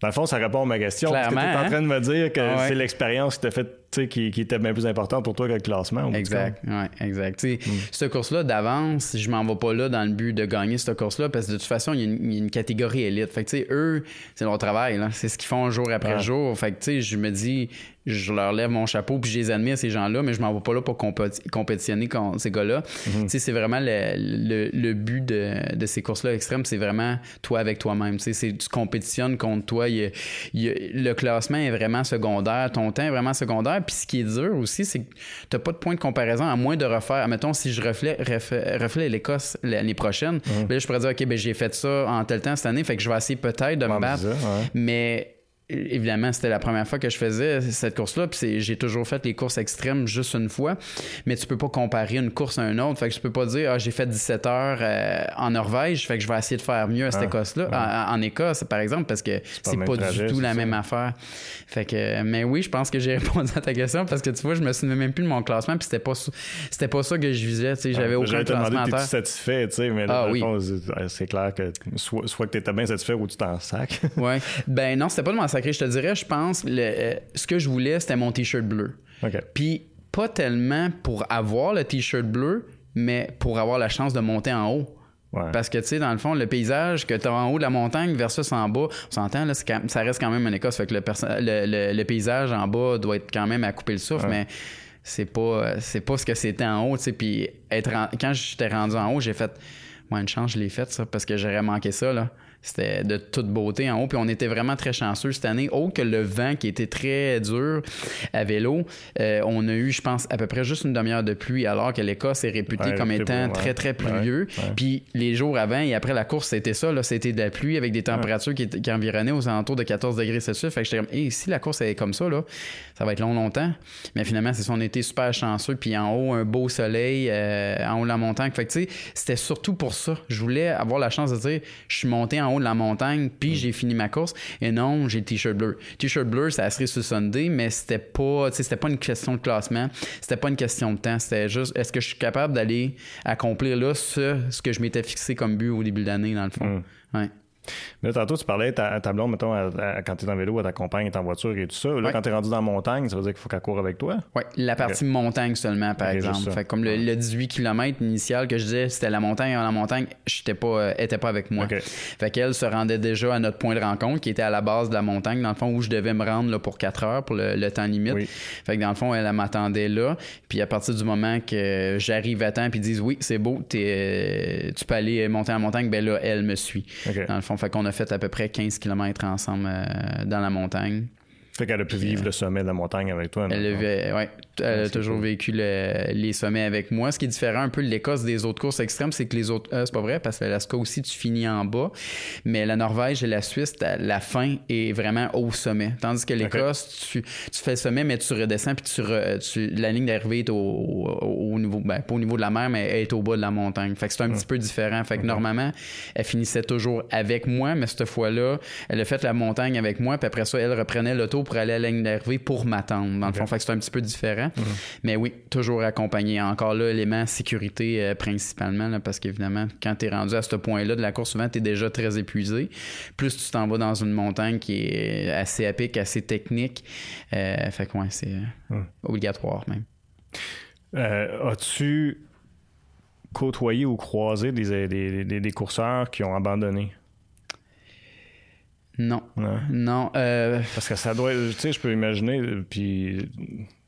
Dans le fond, ça répond à ma question. Clairement, que tu es en train de me dire que ah c'est l'expérience qui t'a fait qui, qui, était bien plus importante pour toi que le classement. Exact, ouais, exact. Mm. Cette course-là, d'avance, je m'en vais pas là dans le but de gagner cette course-là parce que de toute façon, il y, a une, catégorie élite. Fait que, eux, c'est leur travail. C'est ce qu'ils font jour après jour. Fait que, je me dis, je leur lève mon chapeau puis je les admire, ces gens-là, mais je m'en vais pas là pour compétitionner contre ces gars-là. Mm-hmm. C'est vraiment le, le, but de, de ces courses-là extrêmes, c'est vraiment toi avec toi-même. Tu compétitionnes contre toi. Il le classement est vraiment secondaire, ton temps est vraiment secondaire. Puis ce qui est dur aussi, c'est que tu pas de point de comparaison à moins de refaire. Mettons, si je refais, refais, l'Écosse l'année prochaine, ben je pourrais dire, OK, ben j'ai fait ça en tel temps cette année, fait que je vais essayer peut-être de me battre. Mais évidemment, c'était la première fois que je faisais cette course-là. Puis j'ai toujours fait les courses extrêmes juste une fois. Mais tu peux pas comparer une course à une autre. Fait que je peux pas dire, ah, j'ai fait 17 heures euh, en Norvège. Fait que je vais essayer de faire mieux à cette ah, là En, Écosse, par exemple, parce que c'est pas, du tout la même affaire. Fait que, mais oui, je pense que j'ai répondu à ta question parce que tu vois, je me souviens même plus de mon classement. Puis c'était pas, c'était pas ça que je visais. Tu sais, j'avais aucun classement satisfait, tu sais, mais ah, oui. c'est clair que soit, soit que tu étais bien satisfait ou tu t'en sacs. ouais. Ben non, c'était pas de m'en sacrer. Je te dirais, je pense, le, euh, ce que je voulais, c'était mon t-shirt bleu. Puis pas tellement pour avoir le t-shirt bleu, mais pour avoir la chance de monter en haut. Parce que, tu sais, dans le fond, le paysage que tu as en haut de la montagne versus en bas, on s'entend, là, ça reste quand même une Écosse. Fait que le, le, paysage en bas doit être quand même à couper le souffle, mais c'est pas, c'est pas ce que c'était en haut, tu sais. Puis être quand j'étais rendu en haut, j'ai fait, moi, une chance, je l'ai faite, ça, parce que j'aurais manqué ça, là. C'était de toute beauté en haut. Puis on était vraiment très chanceux cette année. Autre que le vent qui était très dur à vélo, euh, on a eu, je pense, à peu près juste une demi-heure de pluie, alors que l'Écosse est réputée comme étant très, très pluvieux. Puis les jours avant et après la course, c'était ça. C'était de la pluie avec des températures qui, qui, environnaient aux alentours de 14 degrés Celsius. Fait que j'étais comme, hey, si la course est comme ça, là, ça va être long, longtemps. Mais finalement, c'est ça, on était super chanceux. Puis en haut, un beau soleil, euh, en haut de la montagne. Fait que, tu sais, c'était surtout pour ça. Je voulais avoir la chance de dire, je suis monté en haut de la montagne, puis mm. j'ai fini ma course. Et non, j'ai le t-shirt bleu. T-shirt bleu, ça serait sur Sunday, mais c'était pas, c'était pas une question de classement, c'était pas une question de temps. C'était juste, est-ce que je suis capable d'aller accomplir là ce, ce que je m'étais fixé comme but au début de l'année, dans le fond? Mm. Ouais. Mais tantôt, tu parlais, ta, ta blonde, mettons, quand tu es en vélo, elle t'accompagne, est en voiture et tout ça. Là, quand tu es rendu dans la montagne, ça veut dire qu'il faut qu'elle court avec toi? Oui, la partie montagne seulement, par exemple. Fait comme le, 18 km initial que je disais, c'était la montagne. La montagne, je pas, euh, était pas avec moi. Fait qu'elle se rendait déjà à notre point de rencontre, qui était à la base de la montagne, dans le fond, où je devais me rendre là, pour 4 heures, pour le, temps limite. Fait que dans le fond, elle, m'attendait là. Puis à partir du moment que j'arrive à temps, puis disent oui, c'est beau, es, tu peux aller monter en montagne, ben là, elle me suit. Dans le fond, fait qu'on a fait à peu près 15 km ensemble euh, dans la montagne. Fait qu'elle a pu vivre le sommet de la montagne avec toi. Elle, avait, ouais, elle a toujours vécu les sommets avec moi. Ce qui est différent un peu de l'Écosse des autres courses extrêmes, c'est que les autres. Euh, c'est pas vrai, parce que l'Alaska aussi, tu finis en bas. Mais la Norvège et la Suisse, la fin est vraiment au sommet. Tandis que l'Écosse, tu, fais le sommet, mais tu redescends, puis tu, la ligne d'arrivée est au, niveau. Ben, pas au niveau de la mer, mais elle est au bas de la montagne. Fait que c'est un petit peu différent. Fait que normalement, elle finissait toujours avec moi, mais cette fois-là, elle a fait la montagne avec moi, puis après ça, elle reprenait l'auto pour aller à la ligne d'arrivée pour m'attendre. Dans le fond, fait que c'est un petit peu différent. Mhm. Mais oui, toujours accompagné. Encore là, élément sécurité euh, principalement, parce qu'évidemment, quand tu es rendu à ce point-là de la course, souvent, tu es déjà très épuisé. Plus tu t'en vas dans une montagne qui est assez à pic, assez technique. Euh, fait que ouais, c'est euh, mhm. obligatoire même. As-tu côtoyé ou croisé des, des, des courseurs qui ont abandonné? Non. Non. Euh, Parce que ça doit. Tu sais, je peux imaginer, puis.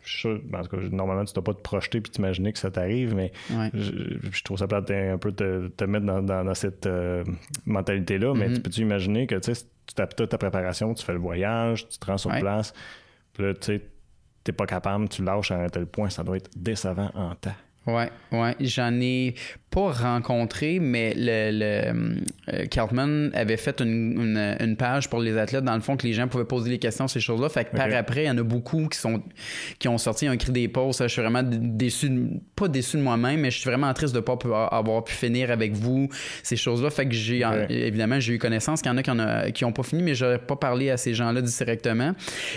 Je, en tout cas, normalement, tu ne dois pas te projeter puis t'imaginer que ça t'arrive, mais je, trouve ça plate un peu te, te mettre dans, cette euh, mentalité-là. Mais mm-hmm. peux-tu imaginer que tu as toute ta préparation, tu fais le voyage, tu te rends sur place, puis là, tu sais, t'es pas capable, tu lâches à un tel point, ça doit être décevant en temps. Ouais, ouais. J'en ai pas rencontré, mais le, euh, Cartman avait fait une, une, page pour les athlètes, dans le fond, que les gens pouvaient poser des questions, ces choses-là. Fait que par après, il y en a beaucoup qui sont qui ont sorti un cri des pauses. Je suis vraiment déçu, pas déçu de moi-même, mais je suis vraiment triste de pas avoir pu finir avec vous ces choses-là. Fait que j'ai évidemment j'ai eu connaissance qu'il y en a qui, a, qui ont pas fini, mais j'aurais pas parlé à ces gens-là directement.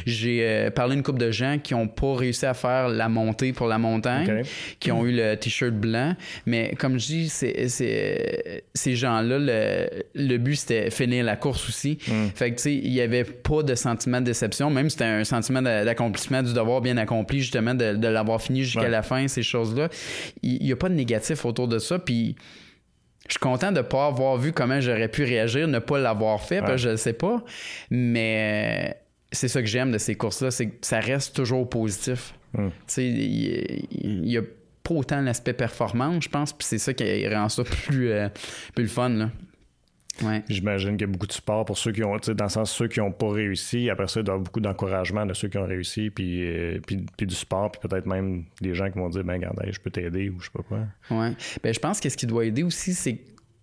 J'ai euh, parlé à une couple de gens qui ont pas réussi à faire la montée pour la montagne, qui ont eu le t-shirt blanc, mais comme ces gens-là, le, but, c'était finir la course aussi. Mm. Fait que, tu sais, il n'y avait pas de sentiment de déception, même si c'était un sentiment d'accomplissement du devoir bien accompli, justement, de, l'avoir fini jusqu'à la fin, ces choses-là. Il n'y a pas de négatif autour de ça. Puis je suis content de ne pas avoir vu comment j'aurais pu réagir, ne pas l'avoir fait, parce que je ne sais pas. Mais c'est ça que j'aime de ces courses-là, c'est que ça reste toujours positif. Mm. Tu sais, il y, a pas autant l'aspect performance, je pense, puis c'est ça qui rend ça plus, euh, plus le fun. Là. Ouais. J'imagine qu'il y a beaucoup de support pour ceux qui ont, dans le sens ceux qui n'ont pas réussi. Après ça, il doit y avoir beaucoup d'encouragement de ceux qui ont réussi, puis, euh, puis, puis, du support, puis peut-être même des gens qui vont dire, ben regardez, je peux t'aider ou je sais pas quoi. Ouais. Ben, je pense que ce qui doit aider aussi, c'est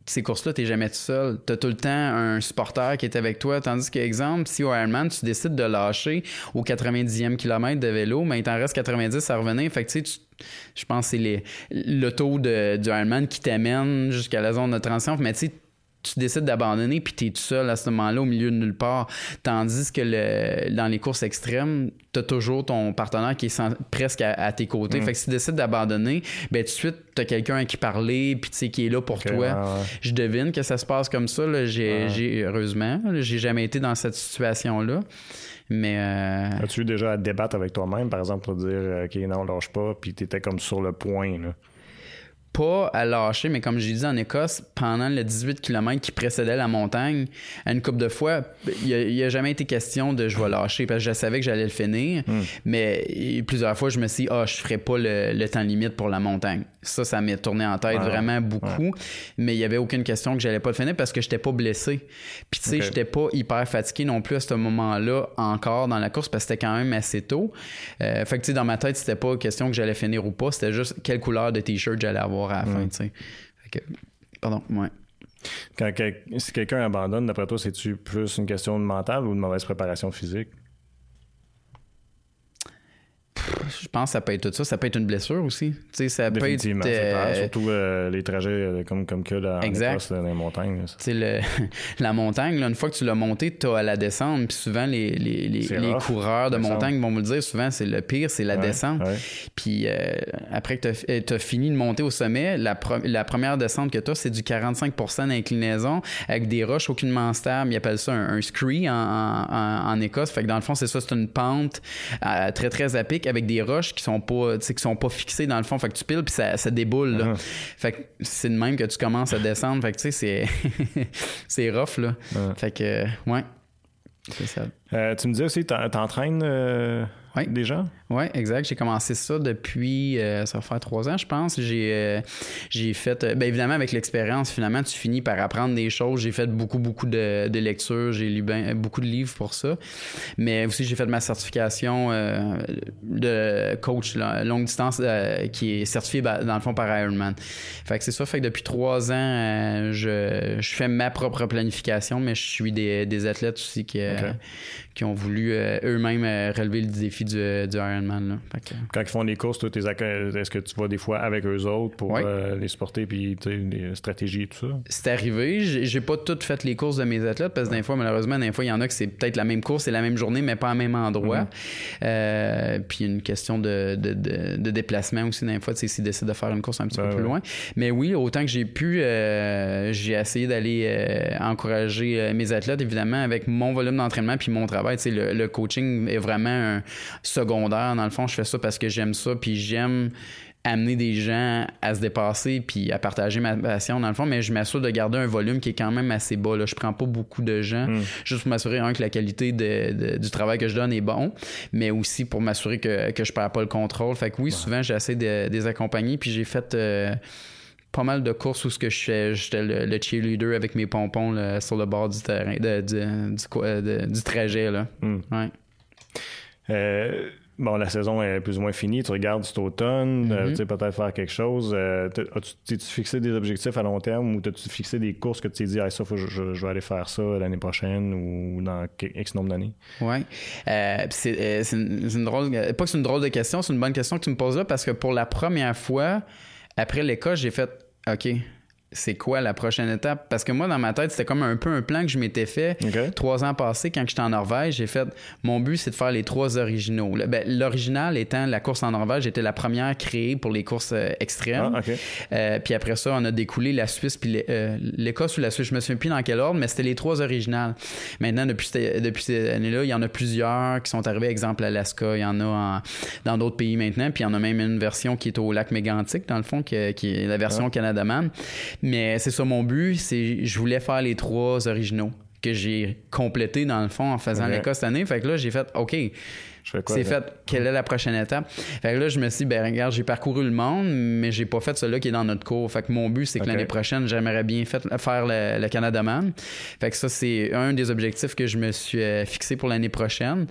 ces courses-là, tu n'es jamais tout seul. Tu as tout le temps un supporter qui est avec toi. Tandis que, exemple, si au Ironman, tu décides de lâcher au 90e kilomètre de vélo, mais il t'en reste 90 à revenir. Fait que, tu sais, je pense que c'est le taux de, du Ironman qui t'amène jusqu'à la zone de transition. Mais tu sais, tu décides d'abandonner puis tu es tout seul à ce moment-là au milieu de nulle part. Tandis que le, dans les courses extrêmes, tu as toujours ton partenaire qui est presque à, tes côtés. Mm. Fait que si tu décides d'abandonner, ben tout de suite, tu as quelqu'un à qui parler puis tu sais qui est là pour toi. Je devine que ça se passe comme ça. Là. J'ai, heureusement, j'ai jamais été dans cette situation-là. Mais. Euh... As-tu déjà à débattre avec toi-même, par exemple, pour dire, euh, OK, non, lâche pas, puis tu étais comme sur le point, là? Pas à lâcher, mais comme j'ai dit en Écosse, pendant le 18 km qui précédait la montagne, à une couple de fois, il n'y a, jamais été question de je vais lâcher parce que je savais que j'allais le finir. Hmm. Mais plusieurs fois, je me suis dit, ah, je ferai pas le, temps limite pour la montagne. Ça, ça m'est tourné en tête vraiment beaucoup. Mais il n'y avait aucune question que j'allais pas le finir parce que j'étais pas blessé. Puis tu sais, j'étais pas hyper fatigué non plus à ce moment-là encore dans la course parce que c'était quand même assez tôt. Euh, fait que tu sais, dans ma tête, c'était pas question que j'allais finir ou pas. C'était juste quelle couleur de t-shirt j'allais avoir à la fin, mm. tu sais. pardon, ouais. Quand, si quelqu'un abandonne, d'après toi, c'est-tu plus une question de mental ou de mauvaise préparation physique? Je pense que ça peut être tout ça. Ça peut être une blessure aussi. Tu sais, ça peut être. Euh, surtout euh, les trajets euh, comme, comme que dans, dans les montagnes. Tu sais, le, la montagne, là, une fois que tu l'as montée, tu as à la descente. Puis souvent, les, les, les, les coureurs de montagne vont me le dire, souvent, c'est le pire, c'est la descente. Puis après que tu as, fini de monter au sommet, la, la première descente que tu as, c'est du 45% d'inclinaison avec des roches aucunement stables. Ils appellent ça un, scree en, en, en, Écosse. Fait que dans le fond, c'est ça, c'est une pente très, très à pic avec des roches qui sont pas qui sont pas fixées dans le fond fait que tu piles puis ça, ça déboule là. Uh-huh. fait que c'est de même que tu commences à descendre fait que tu sais c'est c'est rough là uh-huh. fait que ouais c'est ça euh, tu me dis aussi t'entraînes euh, déjà? Oui, exact. J'ai commencé ça depuis, euh, ça va faire trois ans, je pense. J'ai euh, j'ai fait, euh, bien évidemment, avec l'expérience, finalement, tu finis par apprendre des choses. J'ai fait beaucoup, beaucoup de, de lectures. J'ai lu ben, beaucoup de livres pour ça. Mais aussi, j'ai fait ma certification de coach longue distance qui est certifié dans le fond par Ironman. Fait que c'est ça. Fait que depuis trois ans, je, je, fais ma propre planification, mais je suis des, des athlètes aussi qui, qui ont voulu eux-mêmes relever le défi du, du Ironman. Quand ils font des courses, est-ce que tu vas des fois avec eux autres pour euh, les supporter puis les stratégies et tout ça? C'est arrivé. J'ai pas toutes fait les courses de mes athlètes parce que des fois, malheureusement, des fois, il y en a que c'est peut-être la même course, c'est la même journée, mais pas au même endroit. Mhm. Euh, puis une question de, déplacement aussi, des fois, s'ils décident de faire une course un petit peu plus loin. Mais oui, autant que j'ai pu, euh, j'ai essayé d'aller encourager mes athlètes, évidemment, avec mon volume d'entraînement puis mon travail. Le, le coaching est vraiment un secondaire. Dans le fond, je fais ça parce que j'aime ça, puis j'aime amener des gens à se dépasser puis à partager ma passion dans le fond mais je m'assure de garder un volume qui est quand même assez bas là. je prends pas beaucoup de gens hmm. juste pour m'assurer que la qualité du travail que je donne est bon mais aussi pour m'assurer que, que je perds pas le contrôle fait que oui souvent j'essaie de, les accompagner puis j'ai fait euh, pas mal de courses où ce que je j'étais le, cheerleader avec mes pompons sur le bord du terrain du, trajet là. Hmm. Ouais. Euh, bon, la saison est plus ou moins finie, tu regardes cet automne, euh, mm-hmm. tu sais, peut-être faire quelque chose. Euh, as-tu fixé des objectifs à long terme ou as-tu fixé des courses que tu t'es dit, ah, ça, faut, je, je, vais aller faire ça l'année prochaine ou dans X nombre d'années? Oui. c'est une, drôle, pas que c'est une drôle de question, c'est une bonne question que tu me poses là parce que pour la première fois, après l'école, j'ai fait, OK, c'est quoi la prochaine étape? Parce que moi, dans ma tête, c'était comme un peu un plan que je m'étais fait trois ans passés quand j'étais en Norvège. J'ai fait, mon but, c'est de faire les trois originaux. Ben, l'original étant la course en Norvège, j'étais la première créée pour les courses euh, extrêmes. Ah, euh, puis après ça, on a découlé la Suisse puis euh, l'Écosse ou la Suisse. Je me souviens plus dans quel ordre, mais c'était les trois originales. Maintenant, depuis, depuis cette année-là, il y en a plusieurs qui sont arrivés. Exemple, Alaska, il y en a dans d'autres pays maintenant. Puis il y en a même une version qui est au lac Mégantic, dans le fond, qui, est la version ah. Canada-Man. Mais c'est ça mon but, c'est je voulais faire les trois originaux que j'ai complétés dans le fond en faisant l'école cette année. Fait que là, j'ai fait OK, c'est fait. Quelle est la prochaine étape? Fait que là, je me suis dit, ben regarde, j'ai parcouru le monde, mais j'ai pas fait celui qui est dans notre cours. Fait que mon but, c'est que l'année prochaine, j'aimerais bien faire le, le, Canada Man. Fait que ça, c'est un des objectifs que je me suis euh, fixé pour l'année prochaine.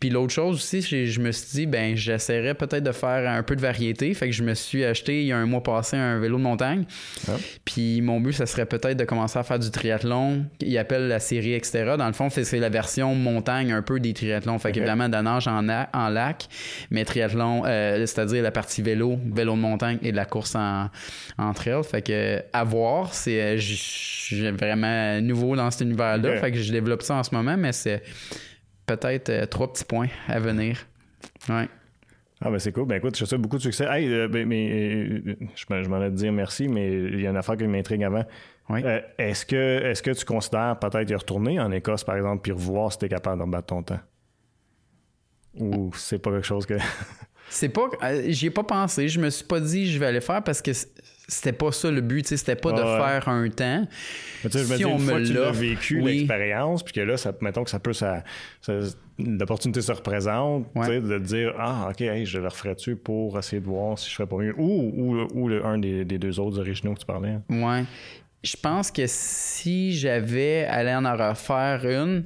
Puis l'autre chose aussi, je me suis dit, ben j'essaierais peut-être de faire un peu de variété. Fait que je me suis acheté il y a un mois passé un vélo de montagne. Ah. Puis mon but, ça serait peut-être de commencer à faire du triathlon. Il appelle la série etc. Dans le fond, c'est la version montagne un peu des triathlons. Fait qu'évidemment, de nage en en, lac, mais triathlon, euh, c'est-à-dire la partie vélo, vélo de montagne et de la course en, en trail. Fait que à voir, c'est euh, vraiment nouveau dans cet univers-là. Fait que je développe ça en ce moment, mais c'est peut-être euh, trois petits points à venir. Ouais. Ah ben c'est cool. Ben écoute, je te souhaite beaucoup de succès. Hey, ben, mais je, m'en ai te dire merci, mais il y a une affaire qui m'intrigue avant. est-ce que est-ce que tu considères peut-être y retourner en Écosse, par exemple, puis revoir si tu es capable de battre ton temps? Ou c'est pas quelque chose que. c'est pas. Euh, j'y ai pas pensé. Je me suis pas dit je vais aller faire parce que c'était pas ça le but. C'était pas de faire un temps. Mais tu sais, je me dis, une fois que tu as vécu l'expérience, puis que là, ça, mettons que ça peut. Ça, l'opportunité se représente, de dire Ah, OK, je le referais-tu pour essayer de voir si je ferais pas mieux. Ou, ou, le, un des, des, deux autres originaux que tu parlais. Ouais. Je pense que si j'avais allé en refaire une,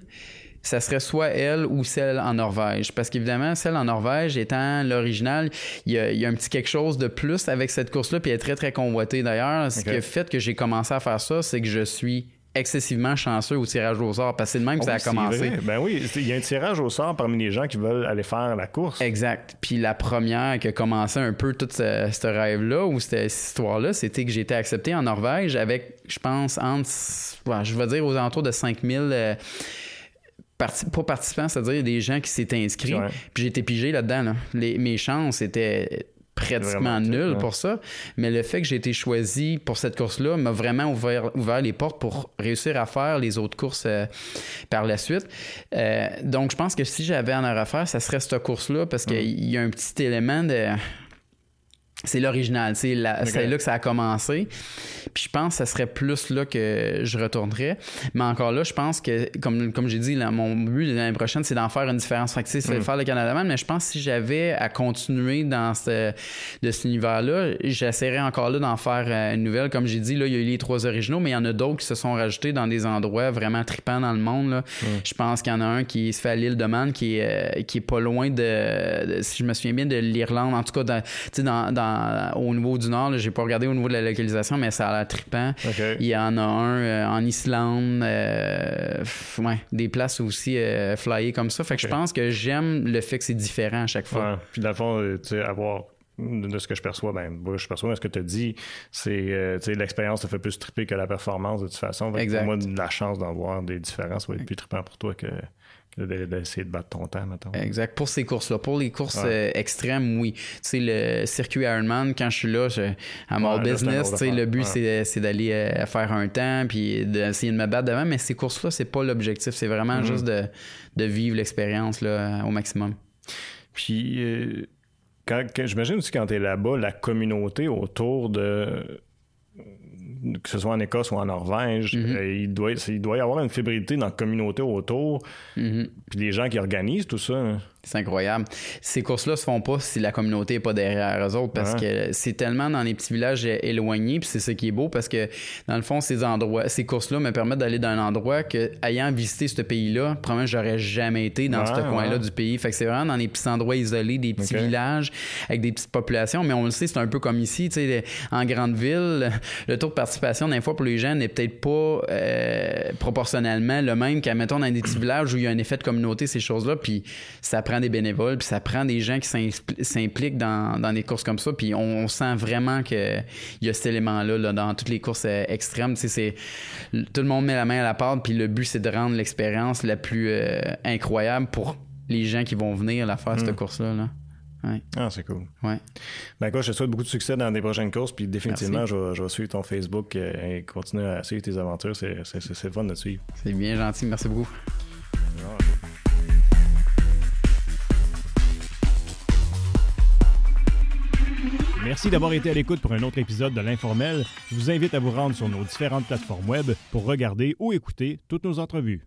ça serait soit elle ou celle en Norvège. Parce qu'évidemment, celle en Norvège étant l'original, il y, a, un petit quelque chose de plus avec cette course-là, puis elle est très, très convoitée d'ailleurs. Ce qui a fait que j'ai commencé à faire ça, c'est que je suis excessivement chanceux au tirage au sort parce que c'est le même que ça a oh, commencé. Ben oui, il y a un tirage au sort parmi les gens qui veulent aller faire la course. Exact. Puis la première qui a commencé un peu tout ce, rêve-là ou cette, histoire-là, c'était que j'ai été accepté en Norvège avec, je pense, entre, je vais dire aux alentours de 5000 parti pas participants, c'est-à-dire des gens qui s'étaient inscrits. Puis j'ai été pigé là-dedans. mes chances étaient pratiquement nulles pour ça. Mais le fait que j'ai été choisi pour cette course-là m'a vraiment ouvert, ouvert les portes pour réussir à faire les autres courses euh, par la suite. Euh, donc, je pense que si j'avais en à refaire, ça serait cette course-là parce qu'il y a un petit élément de c'est l'original. C'est là que ça a commencé. Puis je pense que ce serait plus là que je retournerais. Mais encore là, je pense que, comme, comme j'ai dit, là, mon but l'année prochaine, c'est d'en faire une différence. Fait que, c'est mm. faire le Canada mais je pense que si j'avais à continuer dans ce, de cet univers-là, j'essaierais encore là d'en faire euh, une nouvelle. Comme j'ai dit, là, il y a eu les trois originaux, mais il y en a d'autres qui se sont rajoutés dans des endroits vraiment tripants dans le monde. Là. Mm. Je pense qu'il y en a un qui se fait à l'île de Man, qui est, euh, qui est pas loin de, si je me souviens bien, de l'Irlande. En tout cas, dans, dans au niveau du Nord. J'ai pas regardé au niveau de la localisation, mais ça a l'air trippant. Il y en a un euh, en Islande. Euh, des places aussi euh, flyées comme ça. Fait que je pense que j'aime le fait que c'est différent à chaque fois. Puis dans le fond, tu sais, avoir de ce que je perçois, ben, je perçois, ce que tu as dit, c'est l'expérience te fait plus tripper que la performance de toute façon. Pour moi, la chance d'en voir des différences va être plus trippant pour toi que d'essayer de battre ton temps, maintenant. Exact. Pour ces courses-là. Pour les courses euh, extrêmes, oui. Tu sais, le circuit Ironman, quand je suis là, à mon business, tu sais, le but, c'est d'aller euh, faire un temps puis d'essayer de me battre devant, mais ces courses-là, c'est pas l'objectif. C'est vraiment mm-hmm. juste de, de vivre l'expérience au maximum. Puis, euh, quand, j'imagine aussi quand tu es là-bas, la communauté autour de que ce soit en Écosse ou en Norvège, mhm. euh, il, doit, il doit y avoir une fébrilité dans la communauté autour. Puis les gens qui organisent tout ça. C'est incroyable. Ces courses-là se font pas si la communauté n'est pas derrière eux autres parce que c'est tellement dans les petits villages éloignés, puis c'est ça qui est beau parce que dans le fond, ces endroits, ces courses-là me permettent d'aller dans un endroit que, ayant visité ce pays-là, probablement j'aurais jamais été dans ce coin-là du pays. Fait que c'est vraiment dans des petits endroits isolés, des petits villages avec des petites populations, mais on le sait, c'est un peu comme ici, tu sais, en grande ville, le taux de participation d'un fois pour les gens n'est peut-être pas euh, proportionnellement le même qu'à mettons dans des petits villages où il y a un effet de communauté, ces choses-là, puis ça prend des bénévoles, puis ça prend des gens qui s'impliquent dans, des courses comme ça, puis on, sent vraiment qu'il y a cet élément-là dans toutes les courses euh, extrêmes. C'est, tout le monde met la main à la pâte, puis le but, c'est de rendre l'expérience la plus euh, incroyable pour les gens qui vont venir la faire, cette hmm. course-là. Ah, c'est cool. Ouais. Ben, je te souhaite beaucoup de succès dans les prochaines courses. Puis définitivement, je vais, suivre ton Facebook euh, et continuer à suivre tes aventures. C'est, c'est, fun de te suivre. C'est bien gentil. Merci beaucoup. Merci d'avoir été à l'écoute pour un autre épisode de l'Informel. Je vous invite à vous rendre sur nos différentes plateformes web pour regarder ou écouter toutes nos entrevues.